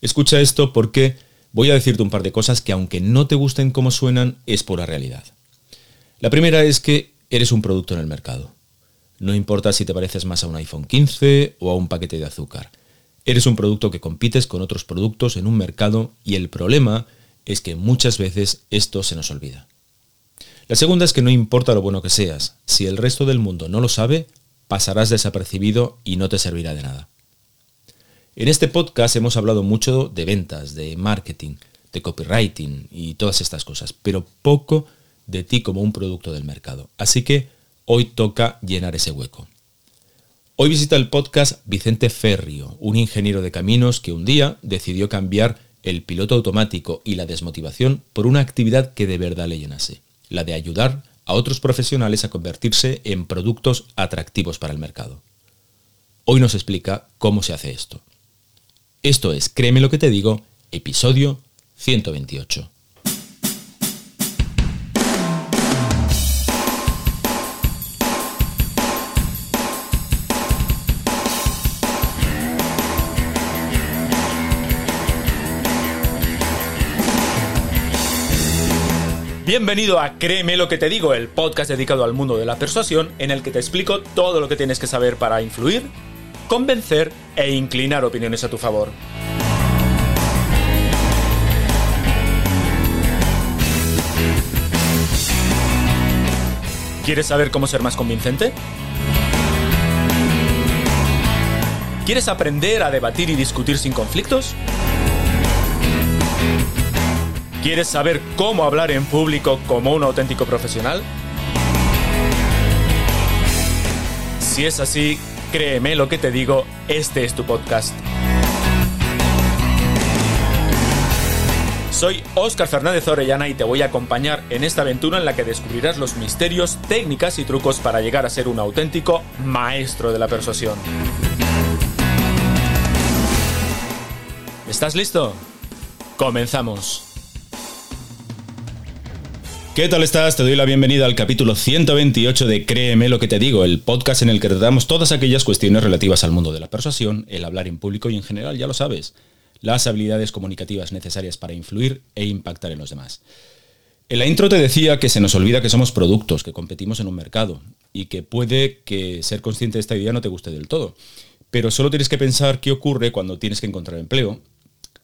Escucha esto porque voy a decirte un par de cosas que aunque no te gusten como suenan, es pura realidad. La primera es que eres un producto en el mercado. No importa si te pareces más a un iPhone 15 o a un paquete de azúcar. Eres un producto que compites con otros productos en un mercado y el problema es que muchas veces esto se nos olvida. La segunda es que no importa lo bueno que seas, si el resto del mundo no lo sabe, pasarás desapercibido y no te servirá de nada. En este podcast hemos hablado mucho de ventas, de marketing, de copywriting y todas estas cosas, pero poco de ti como un producto del mercado. Así que hoy toca llenar ese hueco. Hoy visita el podcast Vicente Ferrio, un ingeniero de caminos que un día decidió cambiar el piloto automático y la desmotivación por una actividad que de verdad le llenase, la de ayudar a otros profesionales a convertirse en productos atractivos para el mercado. Hoy nos explica cómo se hace esto. Esto es, créeme lo que te digo, episodio 128. Bienvenido a Créeme lo que te digo, el podcast dedicado al mundo de la persuasión en el que te explico todo lo que tienes que saber para influir, convencer e inclinar opiniones a tu favor. ¿Quieres saber cómo ser más convincente? ¿Quieres aprender a debatir y discutir sin conflictos? ¿Quieres saber cómo hablar en público como un auténtico profesional? Si es así, créeme lo que te digo, este es tu podcast. Soy Óscar Fernández Orellana y te voy a acompañar en esta aventura en la que descubrirás los misterios, técnicas y trucos para llegar a ser un auténtico maestro de la persuasión. ¿Estás listo? Comenzamos. ¿Qué tal estás? Te doy la bienvenida al capítulo 128 de Créeme lo que te digo, el podcast en el que tratamos todas aquellas cuestiones relativas al mundo de la persuasión, el hablar en público y en general, ya lo sabes, las habilidades comunicativas necesarias para influir e impactar en los demás. En la intro te decía que se nos olvida que somos productos, que competimos en un mercado y que puede que ser consciente de esta idea no te guste del todo. Pero solo tienes que pensar qué ocurre cuando tienes que encontrar empleo,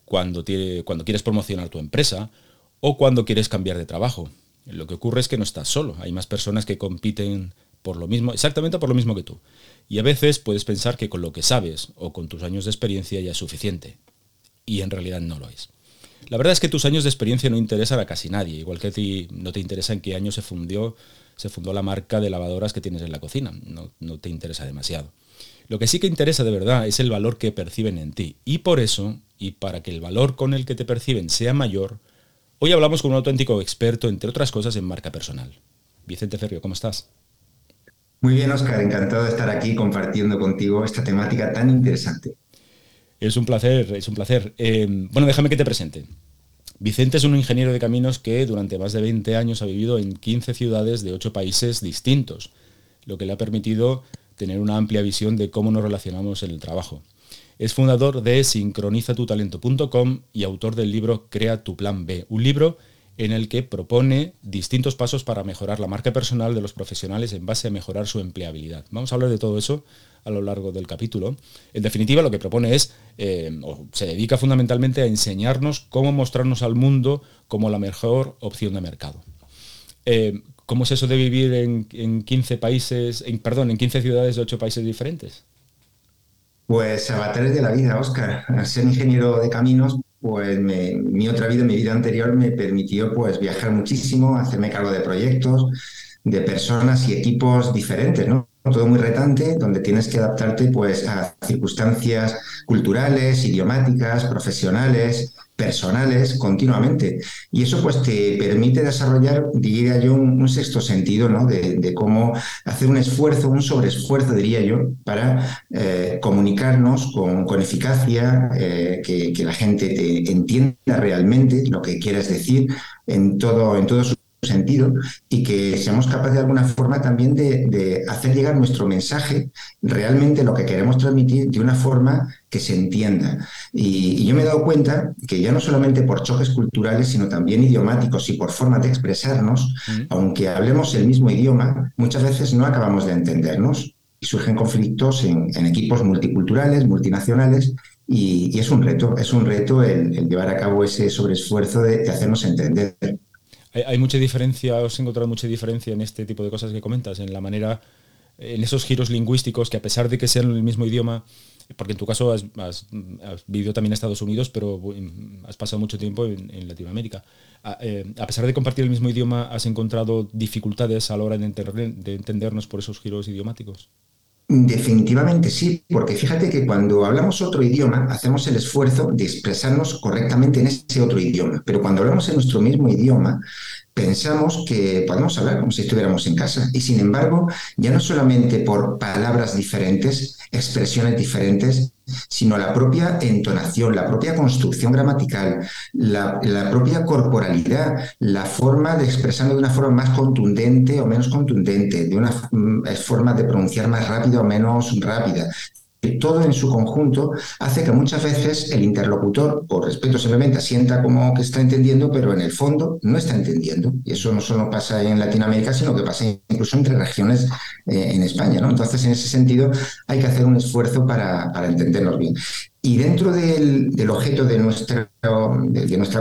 cuando, cuando quieres promocionar tu empresa o cuando quieres cambiar de trabajo. Lo que ocurre es que no estás solo, hay más personas que compiten por lo mismo, exactamente por lo mismo que tú. Y a veces puedes pensar que con lo que sabes o con tus años de experiencia ya es suficiente. Y en realidad no lo es. La verdad es que tus años de experiencia no interesan a casi nadie, igual que a ti no te interesa en qué año se fundió, se fundó la marca de lavadoras que tienes en la cocina, no, no te interesa demasiado. Lo que sí que interesa de verdad es el valor que perciben en ti. Y por eso, y para que el valor con el que te perciben sea mayor, Hoy hablamos con un auténtico experto, entre otras cosas, en marca personal. Vicente Ferrio, ¿cómo estás? Muy bien, Oscar, encantado de estar aquí compartiendo contigo esta temática tan interesante. Es un placer, es un placer. Eh, bueno, déjame que te presente. Vicente es un ingeniero de caminos que durante más de 20 años ha vivido en 15 ciudades de 8 países distintos, lo que le ha permitido tener una amplia visión de cómo nos relacionamos en el trabajo. Es fundador de sincronizatutalento.com y autor del libro Crea tu plan B, un libro en el que propone distintos pasos para mejorar la marca personal de los profesionales en base a mejorar su empleabilidad. Vamos a hablar de todo eso a lo largo del capítulo. En definitiva, lo que propone es, eh, o se dedica fundamentalmente a enseñarnos cómo mostrarnos al mundo como la mejor opción de mercado. Eh, ¿Cómo es eso de vivir en, 15 países, en, perdón, en 15 ciudades de 8 países diferentes? Pues avatares de la vida, Oscar. Al ser ingeniero de caminos, pues mi otra vida, mi vida anterior, me permitió pues viajar muchísimo, hacerme cargo de proyectos, de personas y equipos diferentes, ¿no? todo muy retante, donde tienes que adaptarte pues a circunstancias culturales, idiomáticas, profesionales, personales continuamente. Y eso pues te permite desarrollar, diría yo, un, sexto sentido, ¿no? De, cómo hacer un esfuerzo, un sobreesfuerzo, diría yo, para eh, comunicarnos con, con eficacia, eh, que, que, la gente te entienda realmente lo que quieras decir en todo, en todo su sentido y que seamos capaces de alguna forma también de, hacer llegar nuestro mensaje, realmente lo que queremos transmitir, de una forma que se entienda. Y, yo me he dado cuenta que ya no solamente por choques culturales, sino también idiomáticos y por forma de expresarnos, aunque hablemos el mismo idioma, muchas veces no acabamos de entendernos y surgen conflictos en, equipos multiculturales, multinacionales, y, es un reto, es un reto el, llevar a cabo ese sobreesfuerzo de hacernos entender. Hay, mucha diferencia, os he encontrado mucha diferencia en este tipo de cosas que comentas, en la manera, en esos giros lingüísticos que a pesar de que sean el mismo idioma, porque en tu caso has, vivido también en Estados Unidos, pero has pasado mucho tiempo en, Latinoamérica. Eh, a, pesar de compartir el mismo idioma, ¿has encontrado dificultades a la hora de, de entendernos por esos giros idiomáticos? Definitivamente sí, porque fíjate que cuando hablamos otro idioma hacemos el esfuerzo de expresarnos correctamente en ese otro idioma, pero cuando hablamos en nuestro mismo idioma pensamos que podemos hablar como si estuviéramos en casa y sin embargo ya no solamente por palabras diferentes, expresiones diferentes, sino la propia entonación, la propia construcción gramatical, la, propia corporalidad, la forma de expresarlo de una forma más contundente o menos contundente, de una mm, forma de pronunciar más rápida o menos rápida todo en su conjunto hace que muchas veces el interlocutor, por respeto simplemente, sienta como que está entendiendo, pero en el fondo no está entendiendo. Y eso no solo pasa en Latinoamérica, sino que pasa incluso entre regiones eh, en España. ¿no? Entonces, en ese sentido, hay que hacer un esfuerzo para, para entendernos bien. Y dentro del, objeto de nuestra,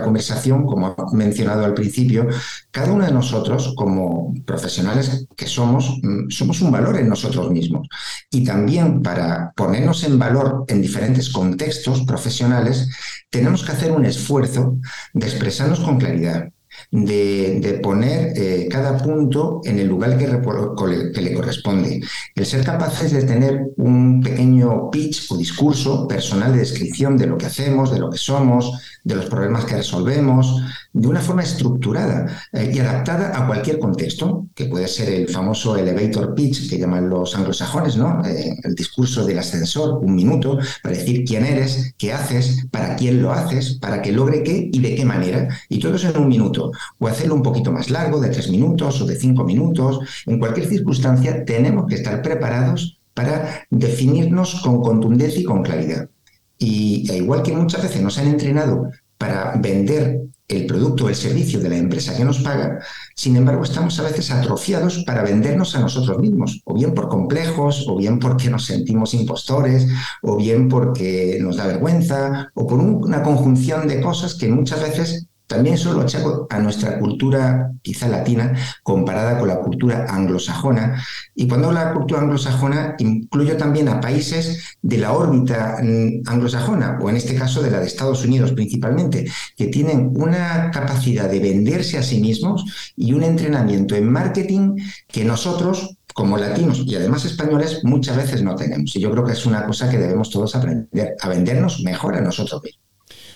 conversación, como he mencionado al principio, cada uno de nosotros, como profesionales que somos, mm, somos un valor en nosotros mismos. Y también para ponernos en valor en diferentes contextos profesionales, tenemos que hacer un esfuerzo de expresarnos con claridad, de, poner eh, cada punto en el lugar que, que, le corresponde. El ser capaces de tener un pequeño pitch o discurso personal de descripción de lo que hacemos, de lo que somos, de los problemas que resolvemos, de una forma estructurada eh, y adaptada a cualquier contexto, que puede ser el famoso elevator pitch que llaman los anglosajones, ¿no? Eh, el discurso del ascensor, un minuto, para decir quién eres, qué haces, para quién lo haces, para que logre qué y de qué manera. Y todo eso en un minuto. O hacerlo un poquito más largo, de tres minutos o de cinco minutos. En cualquier circunstancia tenemos que estar preparados para definirnos con contundencia y con claridad. Y e igual que muchas veces nos han entrenado para vender el producto o el servicio de la empresa que nos paga, sin embargo estamos a veces atrofiados para vendernos a nosotros mismos, o bien por complejos, o bien porque nos sentimos impostores, o bien porque nos da vergüenza, o por una conjunción de cosas que muchas veces también solo achaco a nuestra cultura quizá latina comparada con la cultura anglosajona. Y cuando hablo de cultura anglosajona, incluyo también a países de la órbita mm, anglosajona, o en este caso de la de Estados Unidos principalmente, que tienen una capacidad de venderse a sí mismos y un entrenamiento en marketing que nosotros como latinos y además españoles muchas veces no tenemos. Y yo creo que es una cosa que debemos todos aprender, a vendernos mejor a nosotros mismos.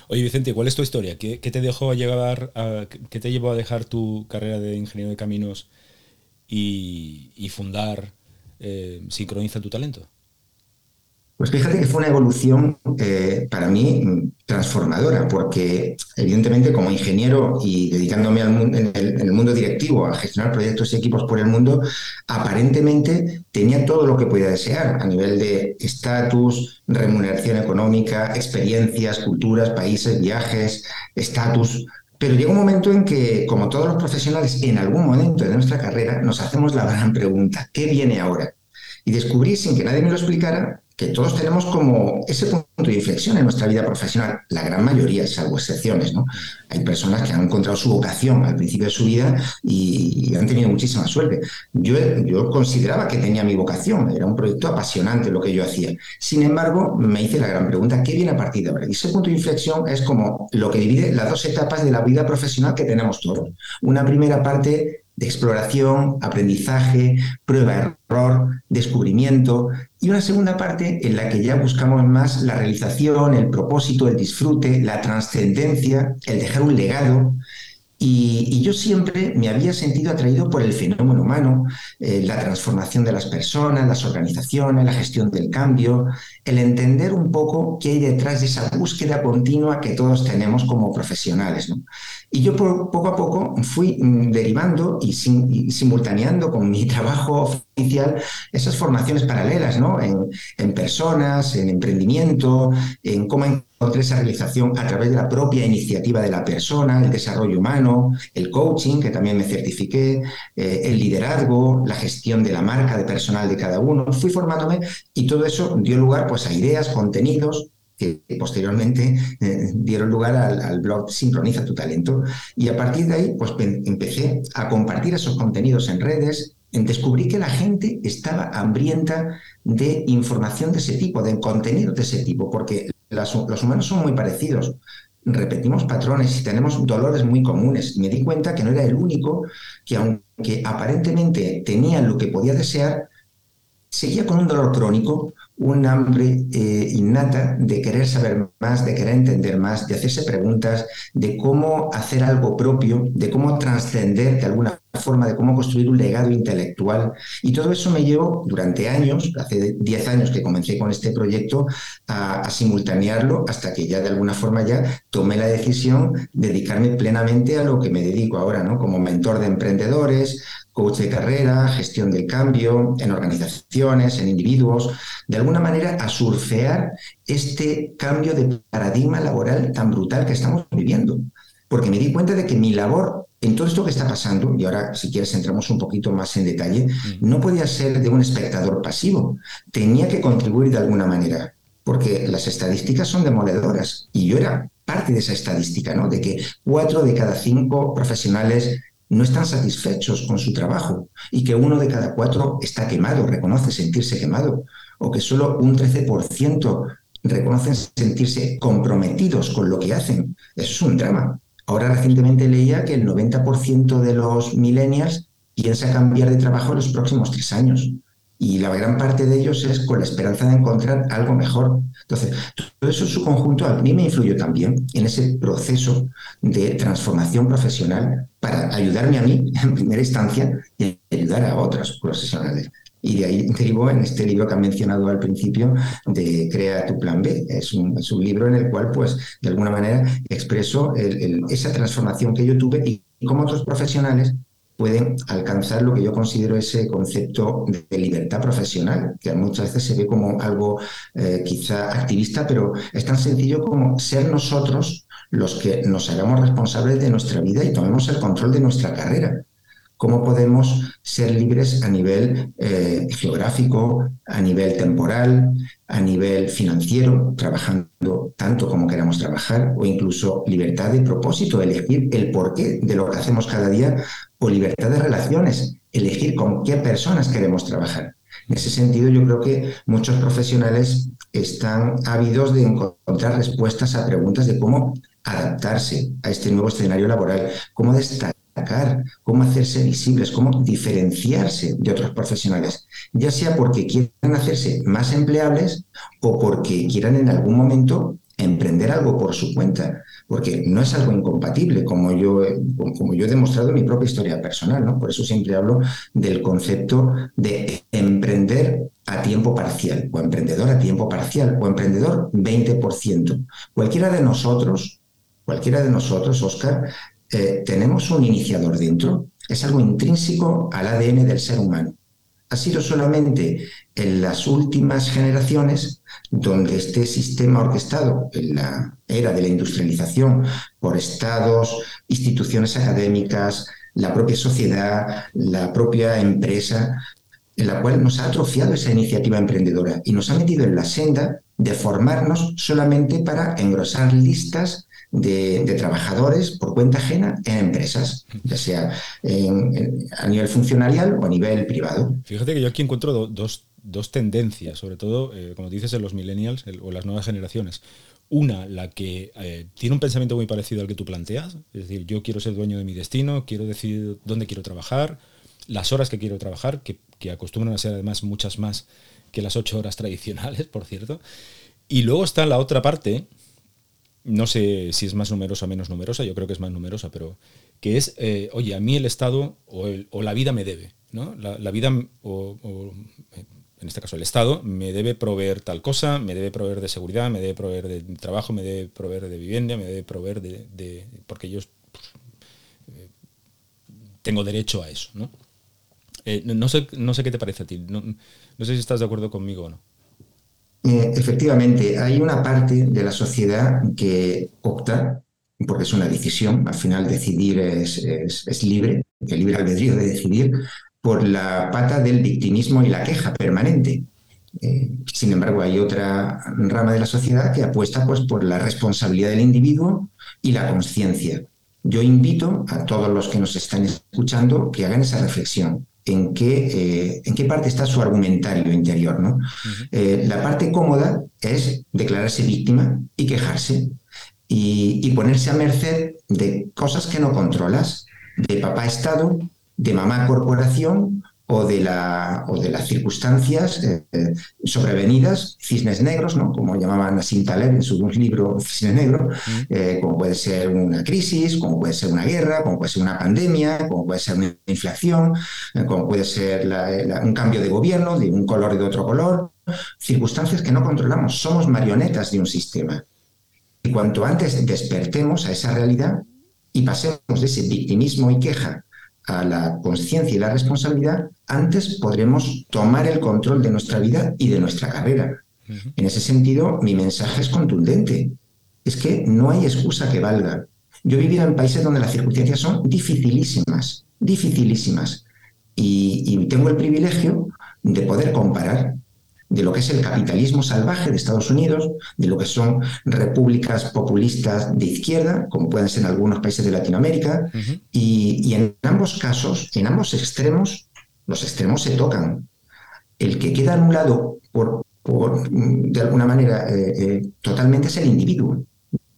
Oye, Vicente, ¿cuál es tu historia? ¿Qué, te dejó llegar a, qué te llevó a dejar tu carrera de ingeniero de caminos y, fundar eh, Sincroniza tu talento? Pues fíjate que fue una evolución eh, para mí transformadora, porque evidentemente como ingeniero y dedicándome al mundo, en, el, mundo directivo a gestionar proyectos y equipos por el mundo, aparentemente tenía todo lo que podía desear a nivel de estatus, remuneración económica, experiencias, culturas, países, viajes, estatus. Pero llega un momento en que, como todos los profesionales, en algún momento de nuestra carrera nos hacemos la gran pregunta, ¿qué viene ahora? Y descubrí, sin que nadie me lo explicara, que todos tenemos como ese punto de inflexión en nuestra vida profesional, la gran mayoría, salvo excepciones, ¿no? Hay personas que han encontrado su vocación al principio de su vida y, han tenido muchísima suerte. Yo, consideraba que tenía mi vocación, era un proyecto apasionante lo que yo hacía. Sin embargo, me hice la gran pregunta, ¿qué viene a partir de ahora? Y ese punto de inflexión es como lo que divide las dos etapas de la vida profesional que tenemos todos. Una primera parte de exploración, aprendizaje, prueba, error, descubrimiento, y una segunda parte en la que ya buscamos más la realización, el propósito, el disfrute, la trascendencia, el dejar un legado, y, yo siempre me había sentido atraído por el fenómeno humano, eh, la transformación de las personas, las organizaciones, la gestión del cambio, el entender un poco qué hay detrás de esa búsqueda continua que todos tenemos como profesionales. Y yo poco a poco fui mm, derivando y, simultaneando con mi trabajo esas formaciones paralelas ¿no? en, personas, en emprendimiento, en cómo encontré esa realización a través de la propia iniciativa de la persona, el desarrollo humano, el coaching, que también me certifiqué, eh, el liderazgo, la gestión de la marca de personal de cada uno. Fui formándome y todo eso dio lugar pues, a ideas, contenidos, que posteriormente eh, dieron lugar al, blog Sincroniza tu talento. Y a partir de ahí, pues empecé a compartir esos contenidos en redes. Descubrí que la gente estaba hambrienta de información de ese tipo, de contenido de ese tipo, porque los humanos son muy parecidos. Repetimos patrones y tenemos dolores muy comunes. Me di cuenta que no era el único que, aunque aparentemente tenía lo que podía desear, seguía con un dolor crónico, un hambre eh, innata de querer saber más, de querer entender más, de hacerse preguntas, de cómo hacer algo propio, de cómo trascender de alguna forma, de cómo construir un legado intelectual. Y todo eso me llevó durante años, hace 10 años que comencé con este proyecto, a, simultanearlo hasta que ya de alguna forma ya tomé la decisión de dedicarme plenamente a lo que me dedico ahora, ¿no? Como mentor de emprendedores, coach de carrera, gestión del cambio, en organizaciones, en individuos, de alguna manera a surfear este cambio de paradigma laboral tan brutal que estamos viviendo. Porque me di cuenta de que mi labor en todo esto que está pasando, y ahora si quieres entramos un poquito más en detalle, no podía ser de un espectador pasivo, tenía que contribuir de alguna manera, porque las estadísticas son demoledoras y yo era parte de esa estadística, ¿no? De que cuatro de cada cinco profesionales no están satisfechos con su trabajo y que uno de cada cuatro está quemado, reconoce sentirse quemado, o que solo un 13% reconocen sentirse comprometidos con lo que hacen. Eso es un drama. Ahora recientemente leía que el 90% de los millennials piensa cambiar de trabajo en los próximos tres años y la gran parte de ellos es con la esperanza de encontrar algo mejor. Entonces, todo eso en su conjunto a mí me influyó también en ese proceso de transformación profesional para ayudarme a mí en primera instancia y ayudar a otros profesionales. Y de ahí derivo en este libro que han mencionado al principio de Crea tu plan B. Es un, es un libro en el cual, pues, de alguna manera expreso esa transformación que yo tuve y cómo otros profesionales pueden alcanzar lo que yo considero ese concepto de libertad profesional, que muchas veces se ve como algo eh, quizá activista, pero es tan sencillo como ser nosotros los que nos hagamos responsables de nuestra vida y tomemos el control de nuestra carrera cómo podemos ser libres a nivel eh, geográfico, a nivel temporal, a nivel financiero, trabajando tanto como queramos trabajar, o incluso libertad de propósito, elegir el porqué de lo que hacemos cada día, o libertad de relaciones, elegir con qué personas queremos trabajar. En ese sentido, yo creo que muchos profesionales están ávidos de encontrar respuestas a preguntas de cómo adaptarse a este nuevo escenario laboral, cómo destacar cómo hacerse visibles, cómo diferenciarse de otros profesionales, ya sea porque quieran hacerse más empleables o porque quieran en algún momento emprender algo por su cuenta, porque no es algo incompatible, como yo, como yo he demostrado en mi propia historia personal, ¿no? Por eso siempre hablo del concepto de emprender a tiempo parcial, o emprendedor a tiempo parcial, o emprendedor 20%. Cualquiera de nosotros, cualquiera de nosotros, Oscar, eh, tenemos un iniciador dentro, es algo intrínseco al ADN del ser humano. Ha sido solamente en las últimas generaciones donde este sistema orquestado en la era de la industrialización por estados, instituciones académicas, la propia sociedad, la propia empresa, en la cual nos ha atrofiado esa iniciativa emprendedora y nos ha metido en la senda de formarnos solamente para engrosar listas de, trabajadores por cuenta ajena en empresas, ya sea a nivel funcionarial o a nivel privado. Fíjate que yo aquí encuentro dos, tendencias, sobre todo, eh, como dices, en los millennials o las nuevas generaciones. Una, la que eh, tiene un pensamiento muy parecido al que tú planteas, es decir, yo quiero ser dueño de mi destino, quiero decidir dónde quiero trabajar, las horas que quiero trabajar, que, que acostumbran a ser además muchas más que las ocho horas tradicionales, por cierto. Y luego está la otra parte, no sé si es más numerosa o menos numerosa, yo creo que es más numerosa, pero que es, eh, oye, a mí el Estado o, la vida me debe, ¿no? La, vida, o, en este caso el Estado, me debe proveer tal cosa, me debe proveer de seguridad, me debe proveer de trabajo, me debe proveer de vivienda, me debe proveer de... porque yo pues, eh, tengo derecho a eso, ¿no? Eh, no, sé, no sé qué te parece a ti, no, no sé si estás de acuerdo conmigo o no. Eh, efectivamente, hay una parte de la sociedad que opta, porque es una decisión, al final decidir es, es, libre, el libre albedrío de decidir, por la pata del victimismo y la queja permanente. Eh, sin embargo, hay otra rama de la sociedad que apuesta pues, por la responsabilidad del individuo y la conciencia. Yo invito a todos los que nos están escuchando que hagan esa reflexión en qué, eh, en qué parte está su argumentario interior. ¿no? Uh -huh. eh, la parte cómoda es declararse víctima y quejarse y, y, ponerse a merced de cosas que no controlas, de papá Estado, de mamá corporación o de, la, o de las circunstancias eh, sobrevenidas, cisnes negros, ¿no? como llamaban Nassim Taleb en su libro Cisnes Negros, eh, como puede ser una crisis, como puede ser una guerra, como puede ser una pandemia, como puede ser una inflación, eh, como puede ser la, la, un cambio de gobierno, de un color y de otro color, circunstancias que no controlamos, somos marionetas de un sistema. Y cuanto antes despertemos a esa realidad y pasemos de ese victimismo y queja a la conciencia y la responsabilidad, antes podremos tomar el control de nuestra vida y de nuestra carrera. Uh -huh. En ese sentido, mi mensaje es contundente. Es que no hay excusa que valga. Yo he vivido en países donde las circunstancias son dificilísimas, dificilísimas. Y, y tengo el privilegio de poder comparar de lo que es el capitalismo salvaje de Estados Unidos, de lo que son repúblicas populistas de izquierda, como pueden ser algunos países de Latinoamérica, uh -huh. y, y, en ambos casos, en ambos extremos, los extremos se tocan. El que queda anulado por, por de alguna manera eh, eh, totalmente es el individuo,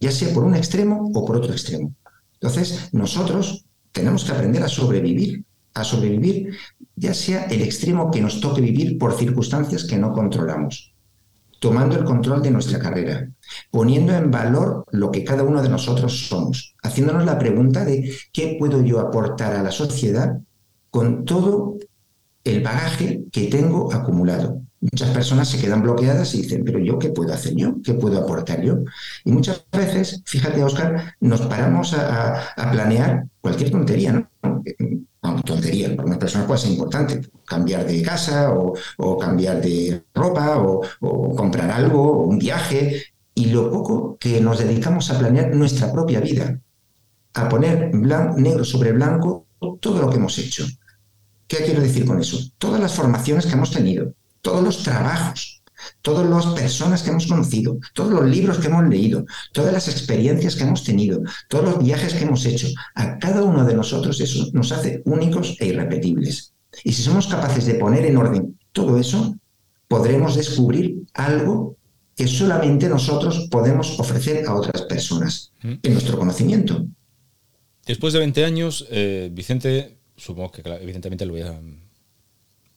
ya sea por un extremo o por otro extremo. Entonces, nosotros tenemos que aprender a sobrevivir a sobrevivir, ya sea el extremo que nos toque vivir por circunstancias que no controlamos, tomando el control de nuestra carrera, poniendo en valor lo que cada uno de nosotros somos, haciéndonos la pregunta de qué puedo yo aportar a la sociedad con todo el bagaje que tengo acumulado. Muchas personas se quedan bloqueadas y dicen, pero yo, ¿qué puedo hacer yo? ¿Qué puedo aportar yo? Y muchas veces, fíjate, Oscar, nos paramos a, planear cualquier tontería, ¿no? No, tontería, para una persona puede ser importante, cambiar de casa o, cambiar de ropa o, comprar algo o un viaje y lo poco que nos dedicamos a planear nuestra propia vida, a poner negro sobre blanco todo lo que hemos hecho. ¿Qué quiero decir con eso? Todas las formaciones que hemos tenido, todos los trabajos, todas las personas que hemos conocido, todos los libros que hemos leído, todas las experiencias que hemos tenido, todos los viajes que hemos hecho, a cada uno de nosotros eso nos hace únicos e irrepetibles. Y si somos capaces de poner en orden todo eso, podremos descubrir algo que solamente nosotros podemos ofrecer a otras personas en nuestro conocimiento. Después de 20 años, eh, Vicente, supongo que evidentemente lo voy a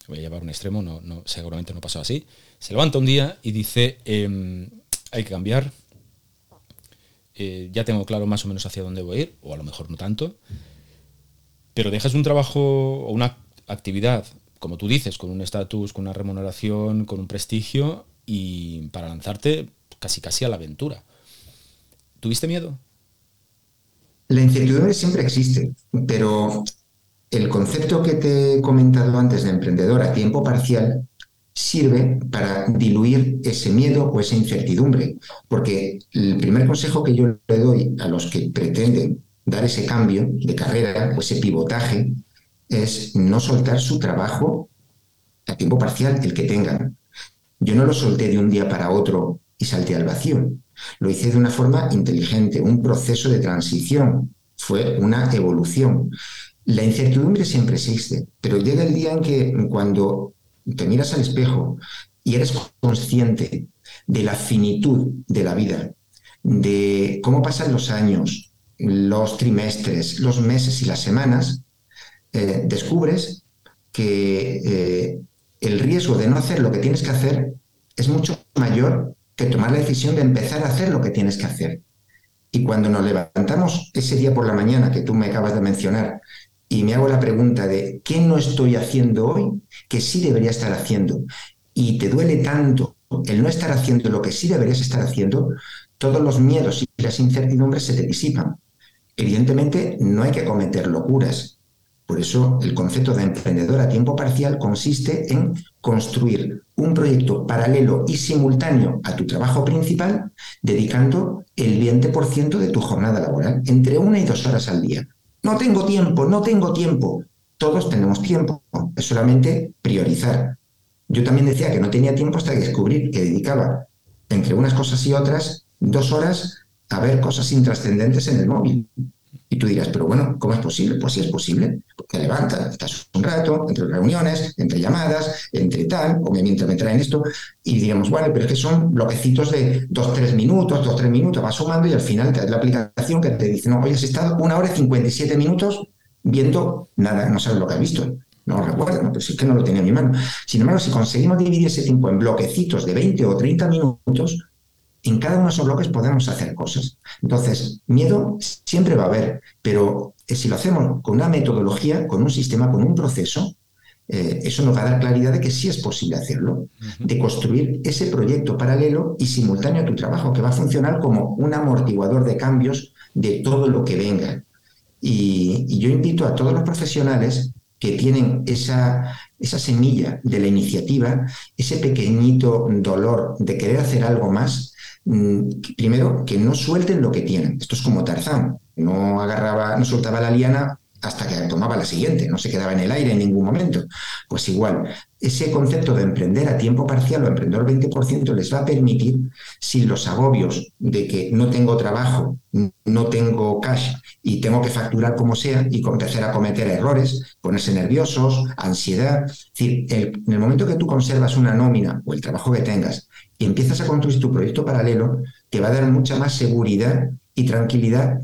voy a llevar un extremo, no, no, seguramente no pasó así, se levanta un día y dice, eh, hay que cambiar, eh, ya tengo claro más o menos hacia dónde voy a ir, o a lo mejor no tanto, pero dejas un trabajo o una actividad, como tú dices, con un estatus, con una remuneración, con un prestigio, y para lanzarte casi casi a la aventura. ¿Tuviste miedo? La incertidumbre siempre existe, pero el concepto que te he comentado antes de emprendedor a tiempo parcial sirve para diluir ese miedo o esa incertidumbre, porque el primer consejo que yo le doy a los que pretenden dar ese cambio de carrera o ese pivotaje es no soltar su trabajo a tiempo parcial, el que tengan. Yo no lo solté de un día para otro y salté al vacío. Lo hice de una forma inteligente, un proceso de transición, fue una evolución. La incertidumbre siempre existe, pero llega el día en que cuando te miras al espejo y eres consciente de la finitud de la vida, de cómo pasan los años, los trimestres, los meses y las semanas, eh, descubres que eh, el riesgo de no hacer lo que tienes que hacer es mucho mayor que tomar la decisión de empezar a hacer lo que tienes que hacer. Y cuando nos levantamos ese día por la mañana que tú me acabas de mencionar y me hago la pregunta de qué no estoy haciendo hoy, que sí debería estar haciendo, y te duele tanto el no estar haciendo lo que sí deberías estar haciendo, todos los miedos y las incertidumbres se te disipan. Evidentemente, no hay que cometer locuras. Por eso, el concepto de emprendedor a tiempo parcial consiste en construir un proyecto paralelo y simultáneo a tu trabajo principal, dedicando el 20% de tu jornada laboral, entre una y dos horas al día. No tengo tiempo, no tengo tiempo. Todos tenemos tiempo, es solamente priorizar. Yo también decía que no tenía tiempo hasta descubrir que dedicaba entre unas cosas y otras dos horas a ver cosas intrascendentes en el móvil. Y tú dirás, pero bueno, ¿cómo es posible? Pues sí es posible. Te levantas, estás un rato, entre reuniones, entre llamadas, entre tal, o mientras me traen esto, y digamos, bueno, pero es que son bloquecitos de dos, tres minutos, dos, tres minutos, vas sumando y al final te da la aplicación que te dice, no, hoy has estado una hora y 57 minutos viendo nada, no sabes lo que has visto. No lo recuerdo, pero sí que no lo tenía en mi mano. Sin embargo, si conseguimos dividir ese tiempo en bloquecitos de 20 o 30 minutos, en cada uno de esos bloques podemos hacer cosas. Entonces, miedo siempre va a haber, pero eh, si lo hacemos con una metodología, con un sistema, con un proceso, eh, eso nos va a dar claridad de que sí es posible hacerlo, de construir ese proyecto paralelo y simultáneo a tu trabajo, que va a funcionar como un amortiguador de cambios de todo lo que venga. Y, y yo invito a todos los profesionales que tienen esa, esa semilla de la iniciativa, ese pequeñito dolor de querer hacer algo más, primero, que no suelten lo que tienen. Esto es como Tarzán, no agarraba, no soltaba la liana hasta que tomaba la siguiente, no se quedaba en el aire en ningún momento. Pues igual, ese concepto de emprender a tiempo parcial o emprender 20% les va a permitir, sin los agobios de que no tengo trabajo, no tengo cash y tengo que facturar como sea y empezar a cometer errores, ponerse nerviosos, ansiedad. Es decir, en el momento que tú conservas una nómina o el trabajo que tengas y empiezas a construir tu proyecto paralelo, te va a dar mucha más seguridad y tranquilidad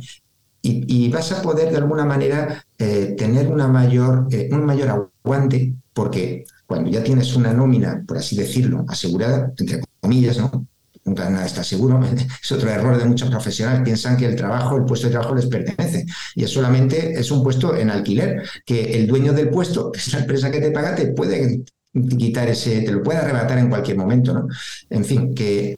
y, vas a poder de alguna manera eh, tener una mayor, eh, un mayor aguante, porque cuando ya tienes una nómina, por así decirlo, asegurada, entre comillas, ¿no? Nunca nada está seguro. Es otro error de muchos profesionales. Piensan que el trabajo, el puesto de trabajo les pertenece. Y es solamente es un puesto en alquiler, que el dueño del puesto, que es la empresa que te paga, te puede quitar ese, te lo puede arrebatar en cualquier momento, ¿no? En fin, que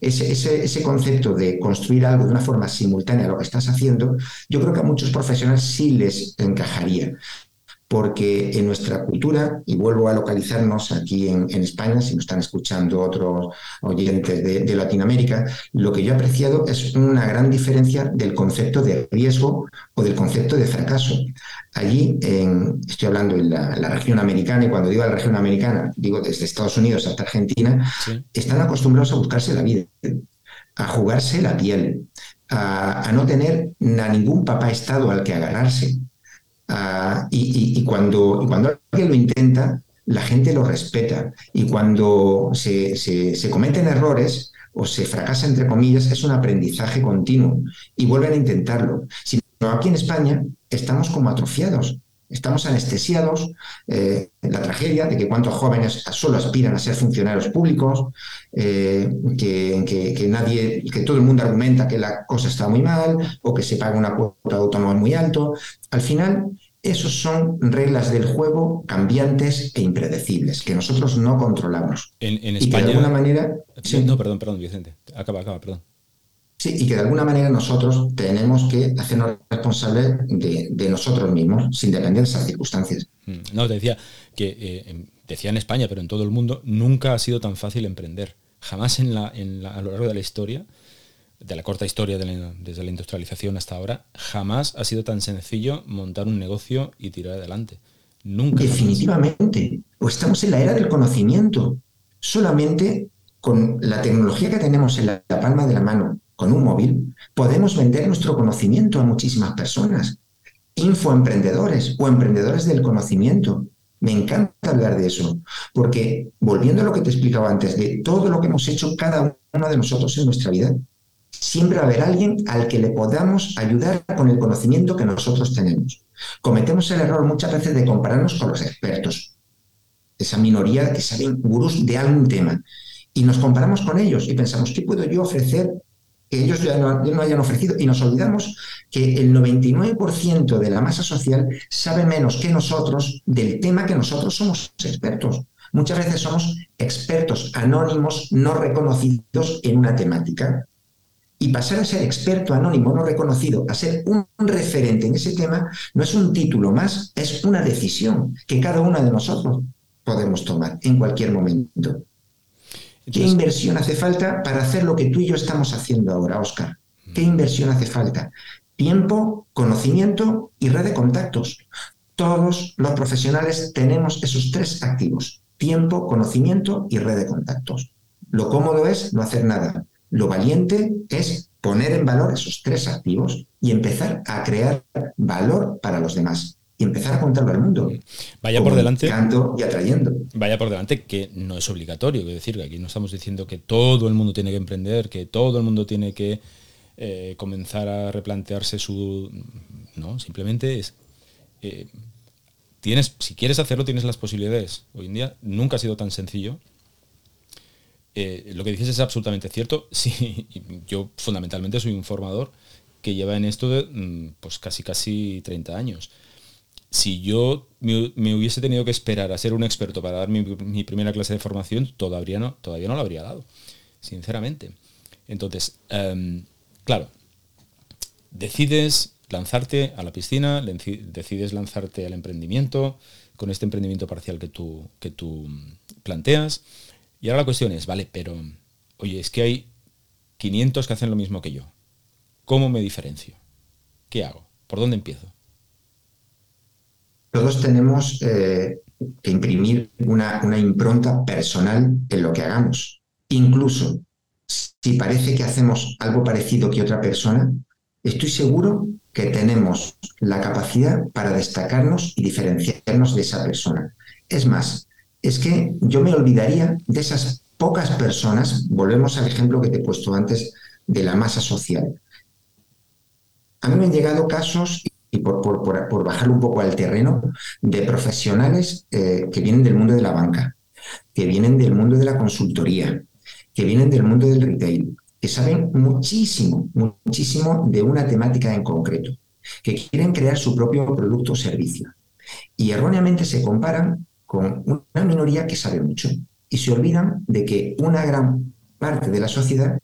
ese, ese, ese, concepto de construir algo de una forma simultánea a lo que estás haciendo, yo creo que a muchos profesionales sí les encajaría porque en nuestra cultura, y vuelvo a localizarnos aquí en, España, si nos están escuchando otros oyentes de, Latinoamérica, lo que yo he apreciado es una gran diferencia del concepto de riesgo o del concepto de fracaso. Allí, estoy hablando en la, región americana, y cuando digo la región americana, digo desde Estados Unidos hasta Argentina, están acostumbrados a buscarse la vida, a jugarse la piel, a, a no tener a ningún papá estado al que agarrarse Ah, y, cuando, cuando alguien lo intenta, la gente lo respeta. Y cuando se, se, cometen errores o se fracasa, entre comillas, es un aprendizaje continuo y vuelven a intentarlo. Si no, aquí en España estamos como atrofiados. Estamos anestesiados, eh, la tragedia de que cuántos jóvenes solo aspiran a ser funcionarios públicos, eh, que, que, nadie, que todo el mundo argumenta que la cosa está muy mal o que se paga una cuota de autónomo muy alto. Al final, esos son reglas del juego cambiantes e impredecibles que nosotros no controlamos. En, España. Y de alguna manera. No, perdón, perdón, Vicente. Acaba, acaba, perdón. Sí, y que de alguna manera nosotros tenemos que hacernos responsables de, nosotros mismos, sin depender de esas circunstancias. Mm, no, te decía que, eh, decía en España, pero en todo el mundo, nunca ha sido tan fácil emprender. Jamás en la, en la, a lo largo de la historia, de la corta historia desde la industrialización hasta ahora, jamás ha sido tan sencillo montar un negocio y tirar adelante. Nunca. Definitivamente. Pues estamos en la era del conocimiento. Solamente con la tecnología que tenemos en la palma de la mano, con un móvil, podemos vender nuestro conocimiento a muchísimas personas. Infoemprendedores o emprendedores del conocimiento. Me encanta hablar de eso, porque volviendo a lo que te explicaba antes, de todo lo que hemos hecho cada uno de nosotros en nuestra vida, siempre va a haber alguien al que le podamos ayudar con el conocimiento que nosotros tenemos. Cometemos el error muchas veces de compararnos con los expertos, esa minoría que saben gurús de algún tema, y nos comparamos con ellos y pensamos, ¿qué puedo yo ofrecer que ellos ya no, ya no hayan ofrecido? Y nos olvidamos que el 99% de la masa social sabe menos que nosotros del tema que nosotros somos expertos. Muchas veces somos expertos anónimos no reconocidos en una temática. Y pasar a ser experto anónimo no reconocido, a ser un referente en ese tema, no es un título más, es una decisión que cada uno de nosotros podemos tomar en cualquier momento. ¿Qué inversión hace falta para hacer lo que tú y yo estamos haciendo ahora, Oscar? ¿Qué mm. inversión hace falta? Tiempo, conocimiento y red de contactos. Todos los profesionales tenemos esos tres activos. Tiempo, conocimiento y red de contactos. Lo cómodo es no hacer nada. Lo valiente es poner en valor esos tres activos y empezar a crear valor para los demás y empezar a contarlo al mundo. Vaya por delante. y atrayendo. Vaya por delante que no es obligatorio. Es decir, que aquí no estamos diciendo que todo el mundo tiene que emprender, que todo el mundo tiene que eh, comenzar a replantearse su. No, simplemente es. Eh, tienes, si quieres hacerlo, tienes las posibilidades. Hoy en día nunca ha sido tan sencillo eh, lo que dices es absolutamente cierto. Sí, yo fundamentalmente soy un formador que lleva en esto de, mm, pues casi casi 30 años. Si yo me, hubiese tenido que esperar a ser un experto para dar mi, primera clase de formación, todavía no, todavía no lo habría dado, sinceramente. Entonces, em, claro, decides lanzarte a la piscina, decides lanzarte al emprendimiento, con este emprendimiento parcial que tú, que tú planteas, y ahora la cuestión es, vale, pero, oye, es que hay 500 que hacen lo mismo que yo. ¿Cómo me diferencio? ¿Qué hago? ¿Por dónde empiezo? Todos tenemos eh, que imprimir una, una impronta personal en lo que hagamos. Incluso si parece que hacemos algo parecido que otra persona, estoy seguro que tenemos la capacidad para destacarnos y diferenciarnos de esa persona. Es más, es que yo me olvidaría de esas pocas personas, volvemos al ejemplo que te he puesto antes de la masa social. A mí me han llegado casos, y por, por, bajar un poco al terreno, de profesionales eh, que vienen del mundo de la banca, que vienen del mundo de la consultoría, que vienen del mundo del retail, que saben muchísimo, muchísimo de una temática en concreto, que quieren crear su propio producto o servicio. Y erróneamente se comparan con una minoría que sabe mucho y se olvidan de que una gran parte de la sociedad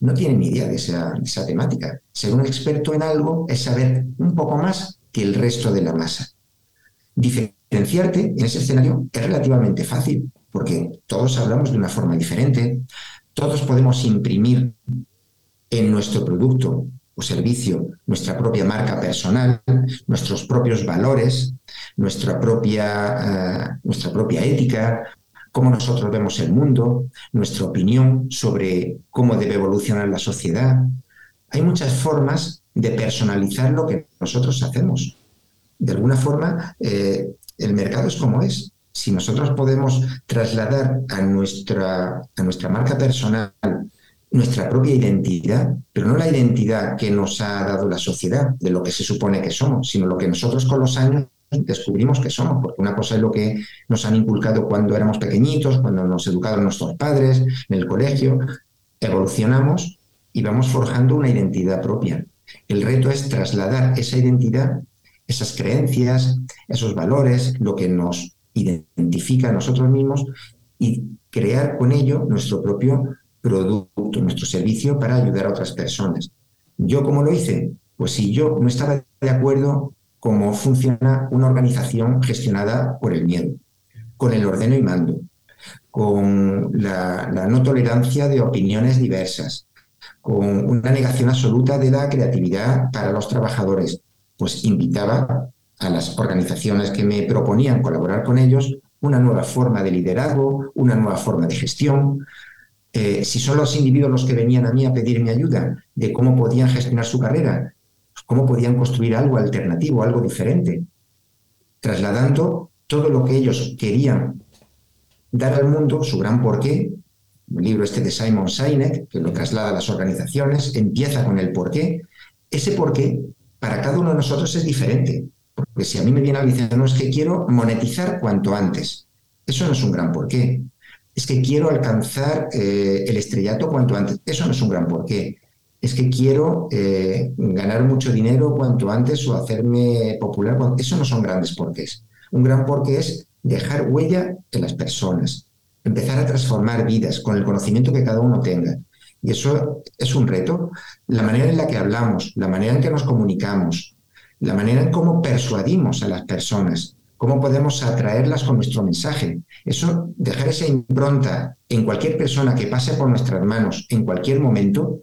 no tiene ni idea de esa, temática. Ser un experto en algo es saber un poco más que el resto de la masa. Diferenciarte en ese escenario es relativamente fácil porque todos hablamos de una forma diferente, todos podemos imprimir en nuestro producto o servicio nuestra propia marca personal, nuestros propios valores, nuestra propia, eh, nuestra propia ética, cómo nosotros vemos el mundo, nuestra opinión sobre cómo debe evolucionar la sociedad. Hay muchas formas de personalizar lo que nosotros hacemos. De alguna forma, eh, el mercado es como es. Si nosotros podemos trasladar a nuestra, a nuestra marca personal nuestra propia identidad, pero no la identidad que nos ha dado la sociedad, de lo que se supone que somos, sino lo que nosotros con los años descubrimos que somos, porque una cosa es lo que nos han inculcado cuando éramos pequeñitos, cuando nos educaron nuestros padres, en el colegio, evolucionamos y vamos forjando una identidad propia. El reto es trasladar esa identidad, esas creencias, esos valores, lo que nos identifica a nosotros mismos y crear con ello nuestro propio producto, nuestro servicio para ayudar a otras personas. ¿Yo cómo lo hice? Pues si yo no estaba de acuerdo cómo funciona una organización gestionada por el miedo, con el ordeno y mando, con la, no tolerancia de opiniones diversas, con una negación absoluta de la creatividad para los trabajadores, pues invitaba a las organizaciones que me proponían colaborar con ellos una nueva forma de liderazgo, una nueva forma de gestión, eh, si son los individuos los que venían a mí a pedirme ayuda de cómo podían gestionar su carrera, cómo podían construir algo alternativo, algo diferente, trasladando todo lo que ellos querían dar al mundo, su gran porqué, el libro este de Simon Sinek, que lo traslada a las organizaciones, empieza con el por qué. Ese por qué para cada uno de nosotros es diferente. Porque si a mí me viene alguien diciendo, no, es que quiero monetizar cuanto antes. Eso no es un gran porqué. Es que quiero alcanzar eh, el estrellato cuanto antes. Eso no es un gran porqué. Es que quiero eh, ganar mucho dinero cuanto antes o hacerme popular. Eso no son grandes porqués. Un gran porqué es dejar huella en las personas, empezar a transformar vidas con el conocimiento que cada uno tenga. Y eso es un reto. La manera en la que hablamos, la manera en que nos comunicamos, la manera en cómo persuadimos a las personas, cómo podemos atraerlas con nuestro mensaje. Eso, dejar esa impronta en cualquier persona que pase por nuestras manos en cualquier momento,